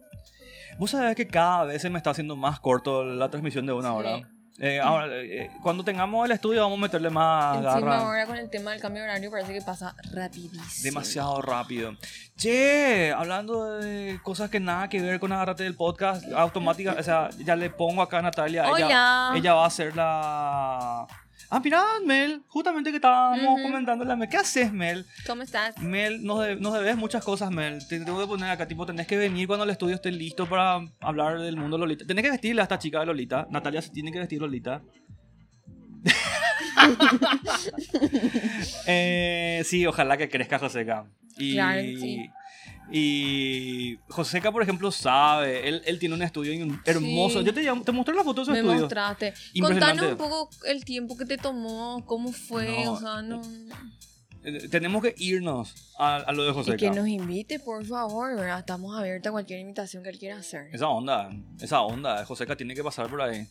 Speaker 1: Vos sabés que cada vez se me está haciendo más corto la transmisión de una
Speaker 2: Sí.
Speaker 1: hora. Eh, ahora, eh, cuando tengamos el estudio vamos a meterle más
Speaker 2: Encima
Speaker 1: garra.
Speaker 2: ahora con el tema del cambio de horario parece que pasa rapidísimo.
Speaker 1: Demasiado rápido. Che, hablando de cosas que nada que ver con Agárrate del podcast, automática, o sea, ya le pongo acá a Natalia. Ella,
Speaker 2: Hola.
Speaker 1: ella va a ser la. Ah, mira, Mel, justamente que estábamos comentándole a Mel. ¿Qué haces, Mel?
Speaker 2: ¿Cómo estás?
Speaker 1: Mel, nos, de- nos debes muchas cosas, Mel. Te tengo que poner acá, tipo, tenés que venir cuando el estudio esté listo para hablar del mundo Lolita. Tenés que vestirle a esta chica de Lolita. Natalia se tiene que vestir Lolita. Eh, sí, ojalá que crezca Joseca. Y,
Speaker 2: Claro sí.
Speaker 1: Y Joseca, por ejemplo, sabe. Él, él tiene un estudio hermoso.
Speaker 2: Sí.
Speaker 1: Yo te, te mostré la foto de su
Speaker 2: Me
Speaker 1: estudio.
Speaker 2: mostraste. Contanos un poco el tiempo que te tomó, cómo fue,
Speaker 1: No,
Speaker 2: o sea, no...
Speaker 1: Eh, Tenemos que irnos a, a lo de
Speaker 2: Y
Speaker 1: Joseca.
Speaker 2: que nos invite, por favor, ¿verdad? Estamos abiertos a cualquier invitación que él quiera hacer.
Speaker 1: Esa onda, esa onda, Joseca tiene que pasar por ahí.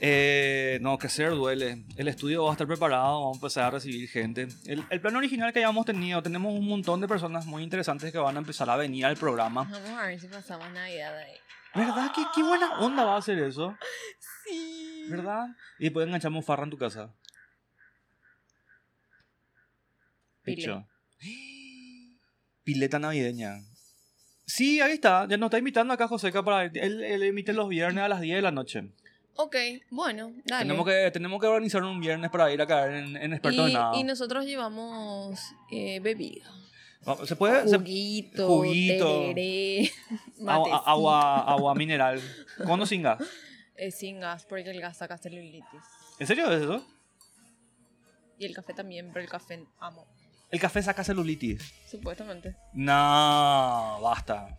Speaker 1: Eh, no, crecer duele. El estudio va a estar preparado, vamos a empezar a recibir gente. El, el plan original que hayamos tenido, tenemos un montón de personas muy interesantes que van a empezar a venir al programa.
Speaker 2: Vamos a ver si pasamos Navidad ahí.
Speaker 1: ¿Verdad? ¿Qué, qué buena onda va a ser eso?
Speaker 2: Sí.
Speaker 1: ¿Verdad? Y después enganchamos farra en tu casa.
Speaker 2: Pile.
Speaker 1: Hecho. Pileta navideña. Sí, ahí está. Ya nos está invitando acá Joseca para... Él, él emite los viernes a las 10 de la noche.
Speaker 2: Ok, bueno, dale.
Speaker 1: Tenemos que, tenemos que organizar un viernes para ir a caer en, en experto de
Speaker 2: y,
Speaker 1: nada.
Speaker 2: y nosotros llevamos eh, bebida.
Speaker 1: ¿Se puede? se-
Speaker 2: Juguito,
Speaker 1: juguito.
Speaker 2: tereré,
Speaker 1: agua, agua, agua mineral. ¿Con o sin gas?
Speaker 2: Eh, sin gas, porque el gas saca celulitis.
Speaker 1: ¿En serio es eso?
Speaker 2: Y el café también, pero el café amo,
Speaker 1: El café saca celulitis.
Speaker 2: supuestamente.
Speaker 1: No, basta.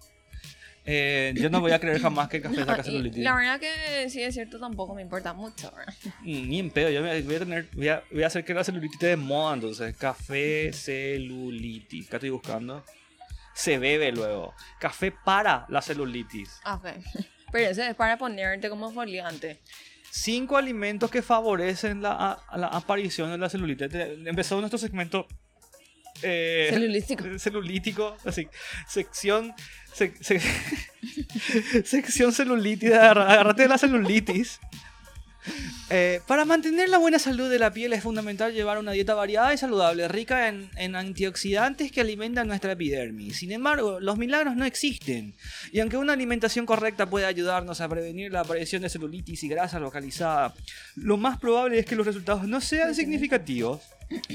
Speaker 1: Eh, yo no voy a creer jamás que el café saca celulitis.
Speaker 2: la verdad que sí es cierto, tampoco me importa mucho. ¿verdad?
Speaker 1: Mm, Ni en pedo, yo voy a tener, voy a, voy a hacer que la celulitis esté de moda, entonces. Café celulitis. ¿Qué estoy buscando? Se bebe luego. Café para la celulitis.
Speaker 2: Ah, ok. Pero eso es para ponerte como foliante.
Speaker 1: Cinco alimentos que favorecen la, a- la aparición de la celulitis. Empezó nuestro segmento. Eh,
Speaker 2: Celulítico.
Speaker 1: celulítico, así, sección, sec- sec- sección celulitis, agarra- agárrate de la celulitis. Eh, para mantener la buena salud de la piel es fundamental llevar una dieta variada y saludable, rica en, en antioxidantes que alimentan nuestra epidermis. Sin embargo, los milagros no existen. Y aunque una alimentación correcta puede ayudarnos a prevenir la aparición de celulitis y grasa localizada, lo más probable es que los resultados no sean significativos.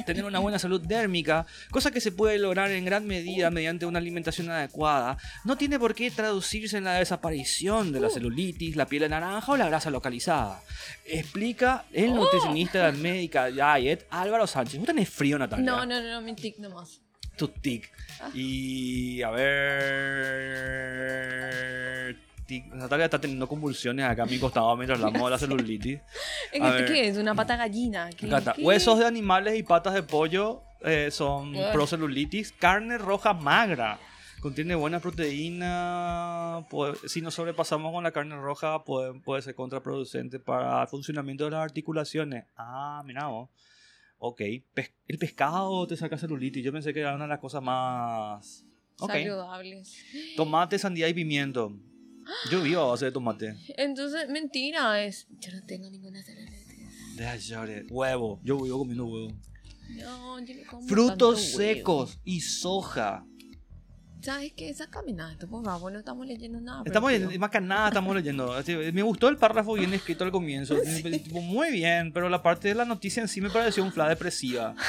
Speaker 1: Tener una buena salud dérmica, cosa que se puede lograr en gran medida mediante una alimentación adecuada, no tiene por qué traducirse en la desaparición de la celulitis, la piel naranja o la grasa localizada. Explica el nutricionista médica Diet Álvaro Sánchez. ¿Vos tenés frío, Natalia?
Speaker 2: No, no, no, no, mi tic nomás.
Speaker 1: tu tic. Y a ver. Tic- Natalia está teniendo convulsiones acá a mi costado mientras hablamos de la celulitis.
Speaker 2: ¿En
Speaker 1: A
Speaker 2: este
Speaker 1: ver.
Speaker 2: qué es? ¿Una pata gallina? ¿Qué-?
Speaker 1: Huesos de animales y patas de pollo eh, son
Speaker 2: Ugh.
Speaker 1: procelulitis. Carne roja magra. Contiene buena proteína. puede- si nos sobrepasamos con la carne roja, puede, puede ser contraproducente para el funcionamiento de las articulaciones. Ah, mira vos. Ok. Pes- el pescado te saca celulitis. Yo pensé que era una de las cosas más. Ok.
Speaker 2: Saludables.
Speaker 1: Tomate, sandía y pimiento. Yo vivo a base de tomate.
Speaker 2: Entonces, mentira es. Yo no tengo ninguna celulitis.
Speaker 1: Deja de llorar. Huevo. Yo vivo comiendo huevo.
Speaker 2: No, yo no como
Speaker 1: Frutos
Speaker 2: tanto huevo.
Speaker 1: secos y soja.
Speaker 2: ¿Sabes qué? Nada esto, por favor, no estamos leyendo nada.
Speaker 1: Estamos
Speaker 2: pero-
Speaker 1: leyendo, más que nada estamos leyendo. Así, Me gustó el párrafo bien escrito al comienzo. tipo, muy bien, pero la parte de la noticia en sí me pareció un fla depresiva.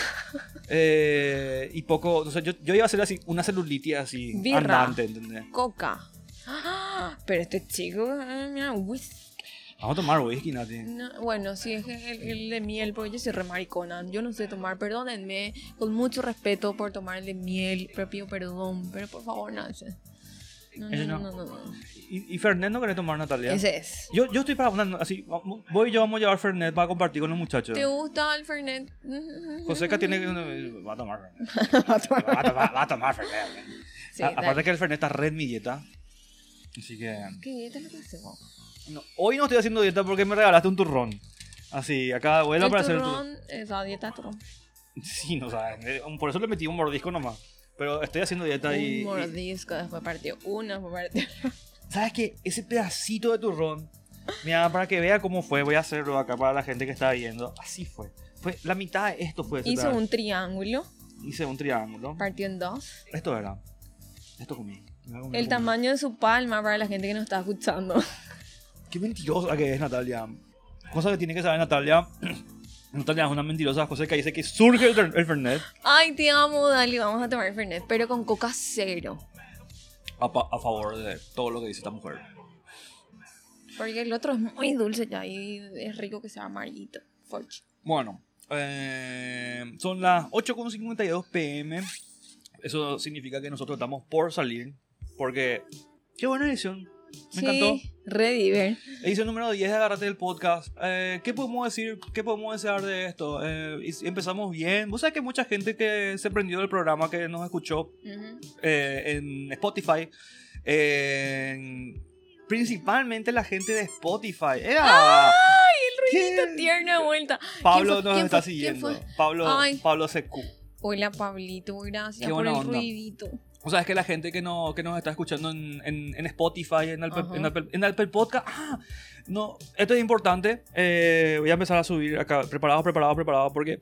Speaker 1: Eh, y poco, o sea, yo, yo iba a hacer así, una celulitis así,
Speaker 2: Birra.
Speaker 1: andante, ¿entendés?
Speaker 2: Coca. Ah, Pero este chico, eh, mira, whisky.
Speaker 1: Vamos a tomar whisky, Nati.
Speaker 2: No, bueno, sí, es el, el de miel, porque yo soy re maricona. Yo no sé tomar, perdónenme, con mucho respeto por tomar el de miel, pero pido perdón, pero por favor, no ese. No, no,
Speaker 1: no.
Speaker 2: no, no.
Speaker 1: ¿Y, y Fernet no querés tomar, Natalia?
Speaker 2: Ese es.
Speaker 1: Yo, yo estoy para una, así, voy y yo vamos a llevar Fernet para compartir con los muchachos.
Speaker 2: ¿Te gusta el Fernet?
Speaker 1: Joseca tiene que... Va a tomar Fernet. Va a tomar, va a tomar Fernet.
Speaker 2: Sí,
Speaker 1: A- aparte que el Fernet está red en mi dieta. Así que...
Speaker 2: ¿Qué dieta es lo que hacemos?
Speaker 1: no, hoy no estoy haciendo dieta porque me regalaste un turrón. Así, acá vuelvo
Speaker 2: El
Speaker 1: para hacer el turrón.
Speaker 2: turrón, esa dieta de turrón.
Speaker 1: Sí, no sabes. Por eso le metí un mordisco nomás. Pero estoy haciendo dieta y...
Speaker 2: Un
Speaker 1: y-
Speaker 2: mordisco, después partió una, después partió
Speaker 1: ¿Sabes qué? Ese pedacito de turrón. Mira, para que vea cómo fue, voy a hacerlo acá para la gente que está viendo. Así fue. Fue la mitad de esto fue. pedazo.
Speaker 2: un triángulo,
Speaker 1: Hice un triángulo.
Speaker 2: partió en dos.
Speaker 1: Esto era. Esto comí.
Speaker 2: El tamaño de su palma para la gente que nos está escuchando.
Speaker 1: Qué mentirosa que es Natalia. Cosa que tiene que saber Natalia. Natalia es una mentirosa. José que dice que surge el, el Fernet.
Speaker 2: Ay, te amo, dale, vamos a tomar Fernet, pero con coca cero.
Speaker 1: A, favor de todo lo que dice esta mujer.
Speaker 2: Porque el otro es muy dulce ya y es rico que sea amarillito. Forch.
Speaker 1: Bueno, eh, son las 8.52 pm. Eso significa que nosotros estamos por salir. Porque, qué buena edición. Me encantó.
Speaker 2: Sí, re diver.
Speaker 1: Edición número 10 de Agarrate del Podcast. Eh, ¿Qué podemos decir? ¿Qué podemos desear de esto? Eh, empezamos bien. Vos sabés que mucha gente que se prendió del programa, que nos escuchó eh, en Spotify. en- principalmente la gente de Spotify.
Speaker 2: ¡Ay, el ruidito tierno de vuelta!
Speaker 1: Pablo nos
Speaker 2: ¿Quién
Speaker 1: está siguiendo. Pablo,
Speaker 2: Ay.
Speaker 1: Pablo CQ.
Speaker 2: Hola, Pablito, gracias por el
Speaker 1: onda.
Speaker 2: ruidito.
Speaker 1: O sea, es que la gente que, no, que nos está escuchando en, en, en Spotify, en Apple, en, Apple, en Apple Podcast, ah, no, esto es importante. Eh, voy a empezar a subir acá, preparado, preparado, preparado, porque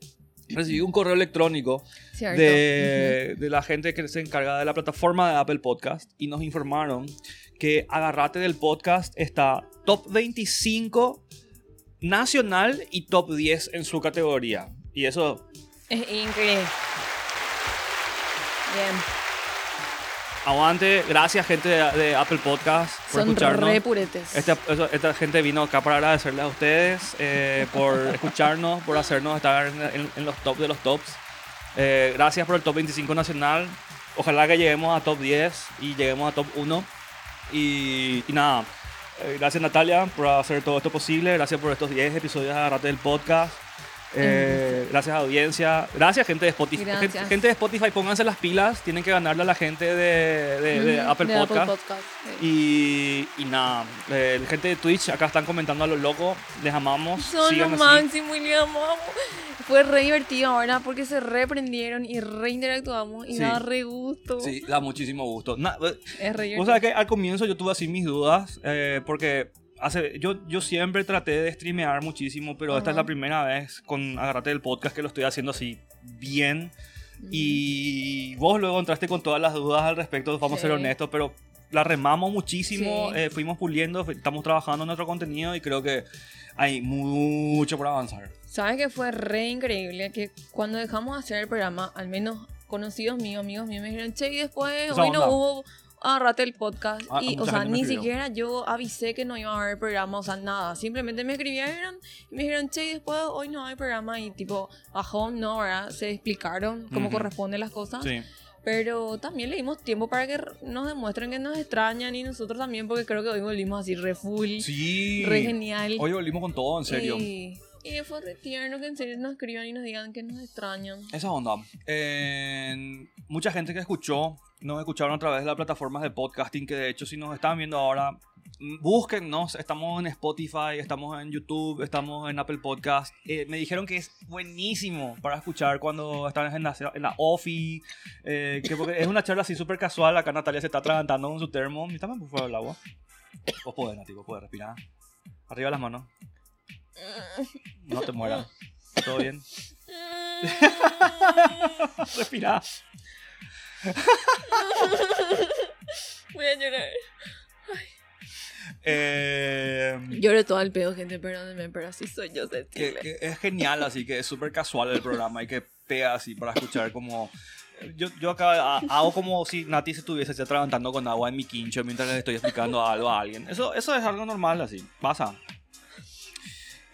Speaker 1: recibí un correo electrónico de, de, la gente que se encarga de la plataforma de Apple Podcast y nos informaron que Agarrate del Podcast está top 25 nacional y top 10 en su categoría. Y eso...
Speaker 2: Es increíble. Bien.
Speaker 1: Aguante, gracias gente de, Apple Podcast por
Speaker 2: Son
Speaker 1: escucharnos.
Speaker 2: Re puretes.
Speaker 1: Esta, esta, gente vino acá para agradecerles a ustedes eh, por escucharnos, por hacernos estar en, los top de los tops. Eh, gracias por el top 25 nacional. Ojalá que lleguemos a top 10 y lleguemos a top 1. Y, y nada, eh, gracias Natalia por hacer todo esto posible. Gracias por estos 10 episodios de Agarrate del podcast. Eh, gracias audiencia. Gracias gente de Spotify. Gente, de Spotify, pónganse las pilas. Tienen que ganarle a la gente de, Apple, Podcast. y, y, nada, eh, gente de Twitch acá están comentando a los locos. Les amamos.
Speaker 2: Son los máximos y les amamos. Fue re divertido ahora porque se reprendieron y reinteractuamos y sí. da re gusto.
Speaker 1: Sí, da muchísimo gusto. Eh,
Speaker 2: es re
Speaker 1: O sea que al comienzo yo tuve así mis dudas porque hace, yo, yo siempre traté de streamear muchísimo, pero esta es la primera vez con Agarrate el podcast que lo estoy haciendo así bien. Y vos luego entraste con todas las dudas al respecto, vamos a ser honestos, pero la remamos muchísimo, eh, fuimos puliendo, estamos trabajando en nuestro contenido y creo que hay mucho por avanzar.
Speaker 2: ¿Sabes que fue re increíble? Que cuando dejamos de hacer el programa, al menos conocidos míos, amigos míos, me dijeron, che, y después hoy no hubo agarrate el podcast. Ah, y, o sea, ni siquiera yo avisé que no iba a haber programa, o sea, nada. Simplemente me escribieron y me dijeron, che, después hoy no hay programa. Y tipo, bajó, no, ¿verdad? Se explicaron cómo corresponden las cosas. Sí. Pero también le dimos tiempo para que nos demuestren que nos extrañan y nosotros también, porque creo que hoy volvimos así re full.
Speaker 1: Sí.
Speaker 2: Re genial.
Speaker 1: Hoy volvimos con todo, en serio.
Speaker 2: Y, y fue re tierno que en serio nos escriban y nos digan que nos extrañan.
Speaker 1: Esa onda. mucha gente que escuchó nos escucharon a través de las plataformas de podcasting, que de hecho si nos están viendo ahora, mm, búsquennos, estamos en Spotify, estamos en YouTube, estamos en Apple Podcast. Eh, me dijeron que es buenísimo para escuchar cuando están en la, en OFI, eh, que es una charla así súper casual, acá Natalia se está atragantando con su termo. También por favor el agua. Vos podés, Nati, vos podés respirar. Arriba las manos. No te mueras. ¿Todo bien? Respira.
Speaker 2: Voy a llorar.
Speaker 1: Eh,
Speaker 2: Lloro todo el pedo, gente, perdónenme, pero así soy yo
Speaker 1: que, es genial, así que es súper casual el programa y que pega así para escuchar como... Yo, yo acá hago como si Nati se estuviese atragantando con agua en mi quincho mientras le estoy explicando algo a alguien. Eso, eso es algo normal, así, pasa.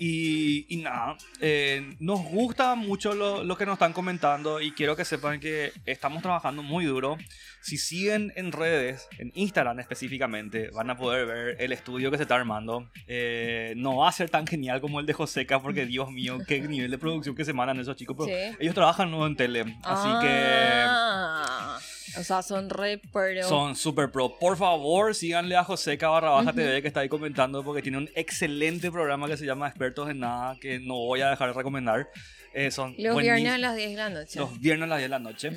Speaker 1: Y, nada, eh, nos gusta mucho lo, lo, que nos están comentando y quiero que sepan que estamos trabajando muy duro. Si siguen en redes, en Instagram específicamente, van a poder ver el estudio que se está armando. Eh, no va a ser tan genial como el de Joseca, porque Dios mío, qué nivel de producción que se mandan esos chicos. Pero ellos trabajan nuevo en tele, así que
Speaker 2: ah. O sea, son re pro.
Speaker 1: Son super pro. Por favor, síganle a José Cabarra Baja TV que está ahí comentando porque tiene un excelente programa que se llama Expertos en Nada que no voy a dejar de recomendar. Eh, son
Speaker 2: los viernes a las 10 de la noche.
Speaker 1: Los viernes a las 10 de la noche.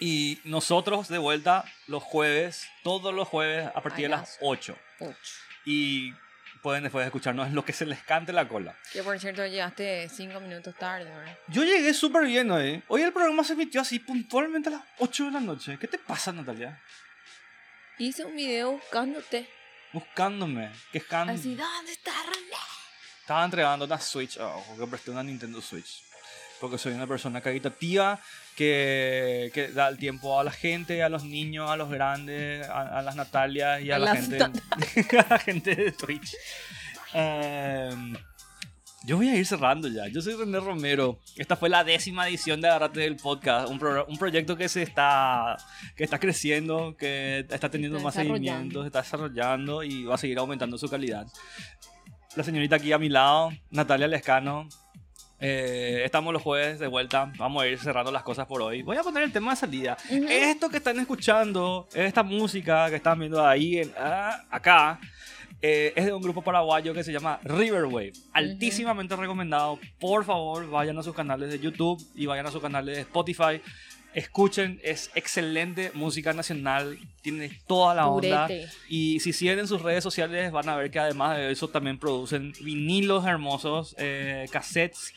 Speaker 1: Y nosotros de vuelta los jueves, todos los jueves a partir de las 8. 8. Y pueden después escucharnos en lo que se les cante la cola.
Speaker 2: Que por cierto llegaste cinco minutos tarde, ¿verdad?
Speaker 1: Yo llegué súper bien hoy. Hoy el programa se emitió así puntualmente a las 8 de la noche. ¿Qué te pasa, Natalia?
Speaker 2: Hice un video buscándote.
Speaker 1: Buscándome, quejando.
Speaker 2: Así, ¿dónde está René?
Speaker 1: Estaba entregando una Switch, oh, que presté una Nintendo Switch. Porque soy una persona caritativa que, que da el tiempo a la gente, a los niños, a los grandes, a, las Natalias y a, la gente, a la gente de Twitch. Em, yo voy a ir cerrando ya. Yo soy René Romero. Esta fue la décima edición de Agarrate del Podcast. Un, un proyecto que se está, que está creciendo, que está teniendo más seguimiento, se está desarrollando y va a seguir aumentando su calidad. La señorita aquí a mi lado, Natalia Lescano, eh, estamos los jueves de vuelta. Vamos a ir cerrando las cosas por hoy. Voy a poner el tema de salida. Esto que están escuchando, esta música que están viendo ahí, en, ah, acá, eh, es de un grupo paraguayo que se llama Riverwave. Altísimamente recomendado. Por favor, vayan a sus canales de YouTube y vayan a sus canales de Spotify. Escuchen, es excelente música nacional, tiene toda la onda.
Speaker 2: Purete.
Speaker 1: Y si siguen en sus redes sociales van a ver que además de eso también producen vinilos hermosos, eh, cassettes.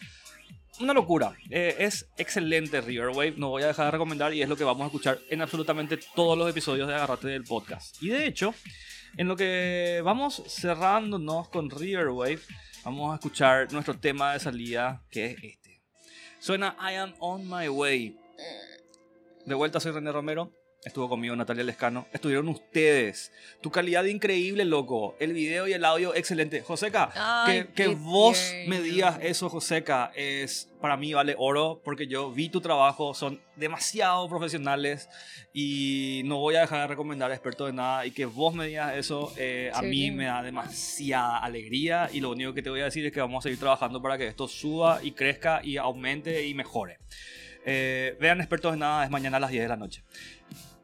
Speaker 1: Una locura. Eh, es excelente Riverwave. No voy a dejar de recomendar y es lo que vamos a escuchar en absolutamente todos los episodios de Agarrate del podcast. Y de hecho, en lo que vamos cerrándonos con Riverwave, vamos a escuchar nuestro tema de salida, que es este. Suena I Am On My Way. De vuelta soy René Romero. Estuvo conmigo Natalia Lescano. Estuvieron ustedes. Tu calidad increíble, loco. El video y el audio excelente. Joseca,
Speaker 2: Ay,
Speaker 1: que, que vos me digas eso, Joseca, es para mí vale oro porque yo vi tu trabajo. Son demasiado profesionales y no voy a dejar de recomendar a expertos de nada. Y que vos me digas eso, eh, a
Speaker 2: Sí,
Speaker 1: mí me da demasiada alegría. Y lo único que te voy a decir es que vamos a seguir trabajando para que esto suba y crezca y aumente y mejore. Eh, vean expertos en nada, es mañana a las 10 de la noche.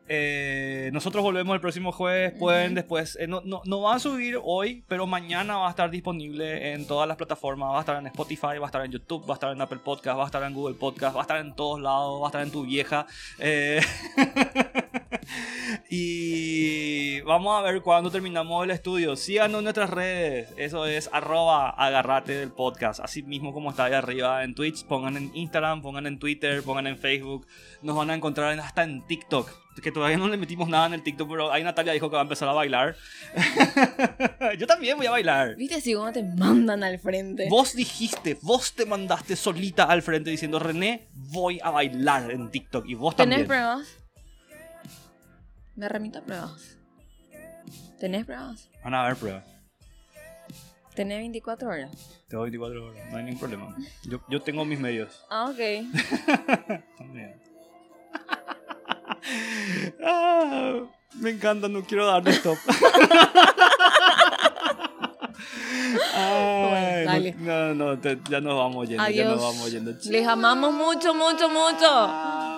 Speaker 1: Eh, nosotros volvemos el próximo jueves. Pueden después. eh, no, no, no va a subir hoy, pero mañana va a estar disponible en todas las plataformas. Va a estar en Spotify, va a estar en YouTube, va a estar en Apple Podcast, va a estar en Google Podcast, va a estar en todos lados, va a estar en tu vieja. eh, y vamos a ver cuándo terminamos el estudio. Síganos en nuestras redes. Eso es arroba agarrate del podcast. Así mismo como está ahí arriba en Twitch. Pongan en Instagram, pongan en Twitter, pongan en Facebook. Nos van a encontrar en- hasta en TikTok. Que todavía no le metimos nada en el TikTok, pero ahí Natalia dijo que va a empezar a bailar. Yo también voy a bailar.
Speaker 2: ¿Viste así cómo te mandan al frente?
Speaker 1: Vos dijiste, vos te mandaste solita al frente diciendo, René, voy a bailar en TikTok. Y vos
Speaker 2: ¿Tenés
Speaker 1: también.
Speaker 2: pruebas? Me remito a pruebas. ¿Tenés pruebas?
Speaker 1: Van a ver pruebas.
Speaker 2: ¿Tenés 24 horas?
Speaker 1: Tengo 24 horas, no hay ningún problema. Yo, yo tengo mis medios.
Speaker 2: Ah, ok.
Speaker 1: Ah, me encanta, no quiero darle stop. Ay, no-
Speaker 2: dale.
Speaker 1: no, no, te- ya nos vamos yendo, ya nos vamos yendo.
Speaker 2: Les amamos mucho, mucho, mucho.
Speaker 1: Chao.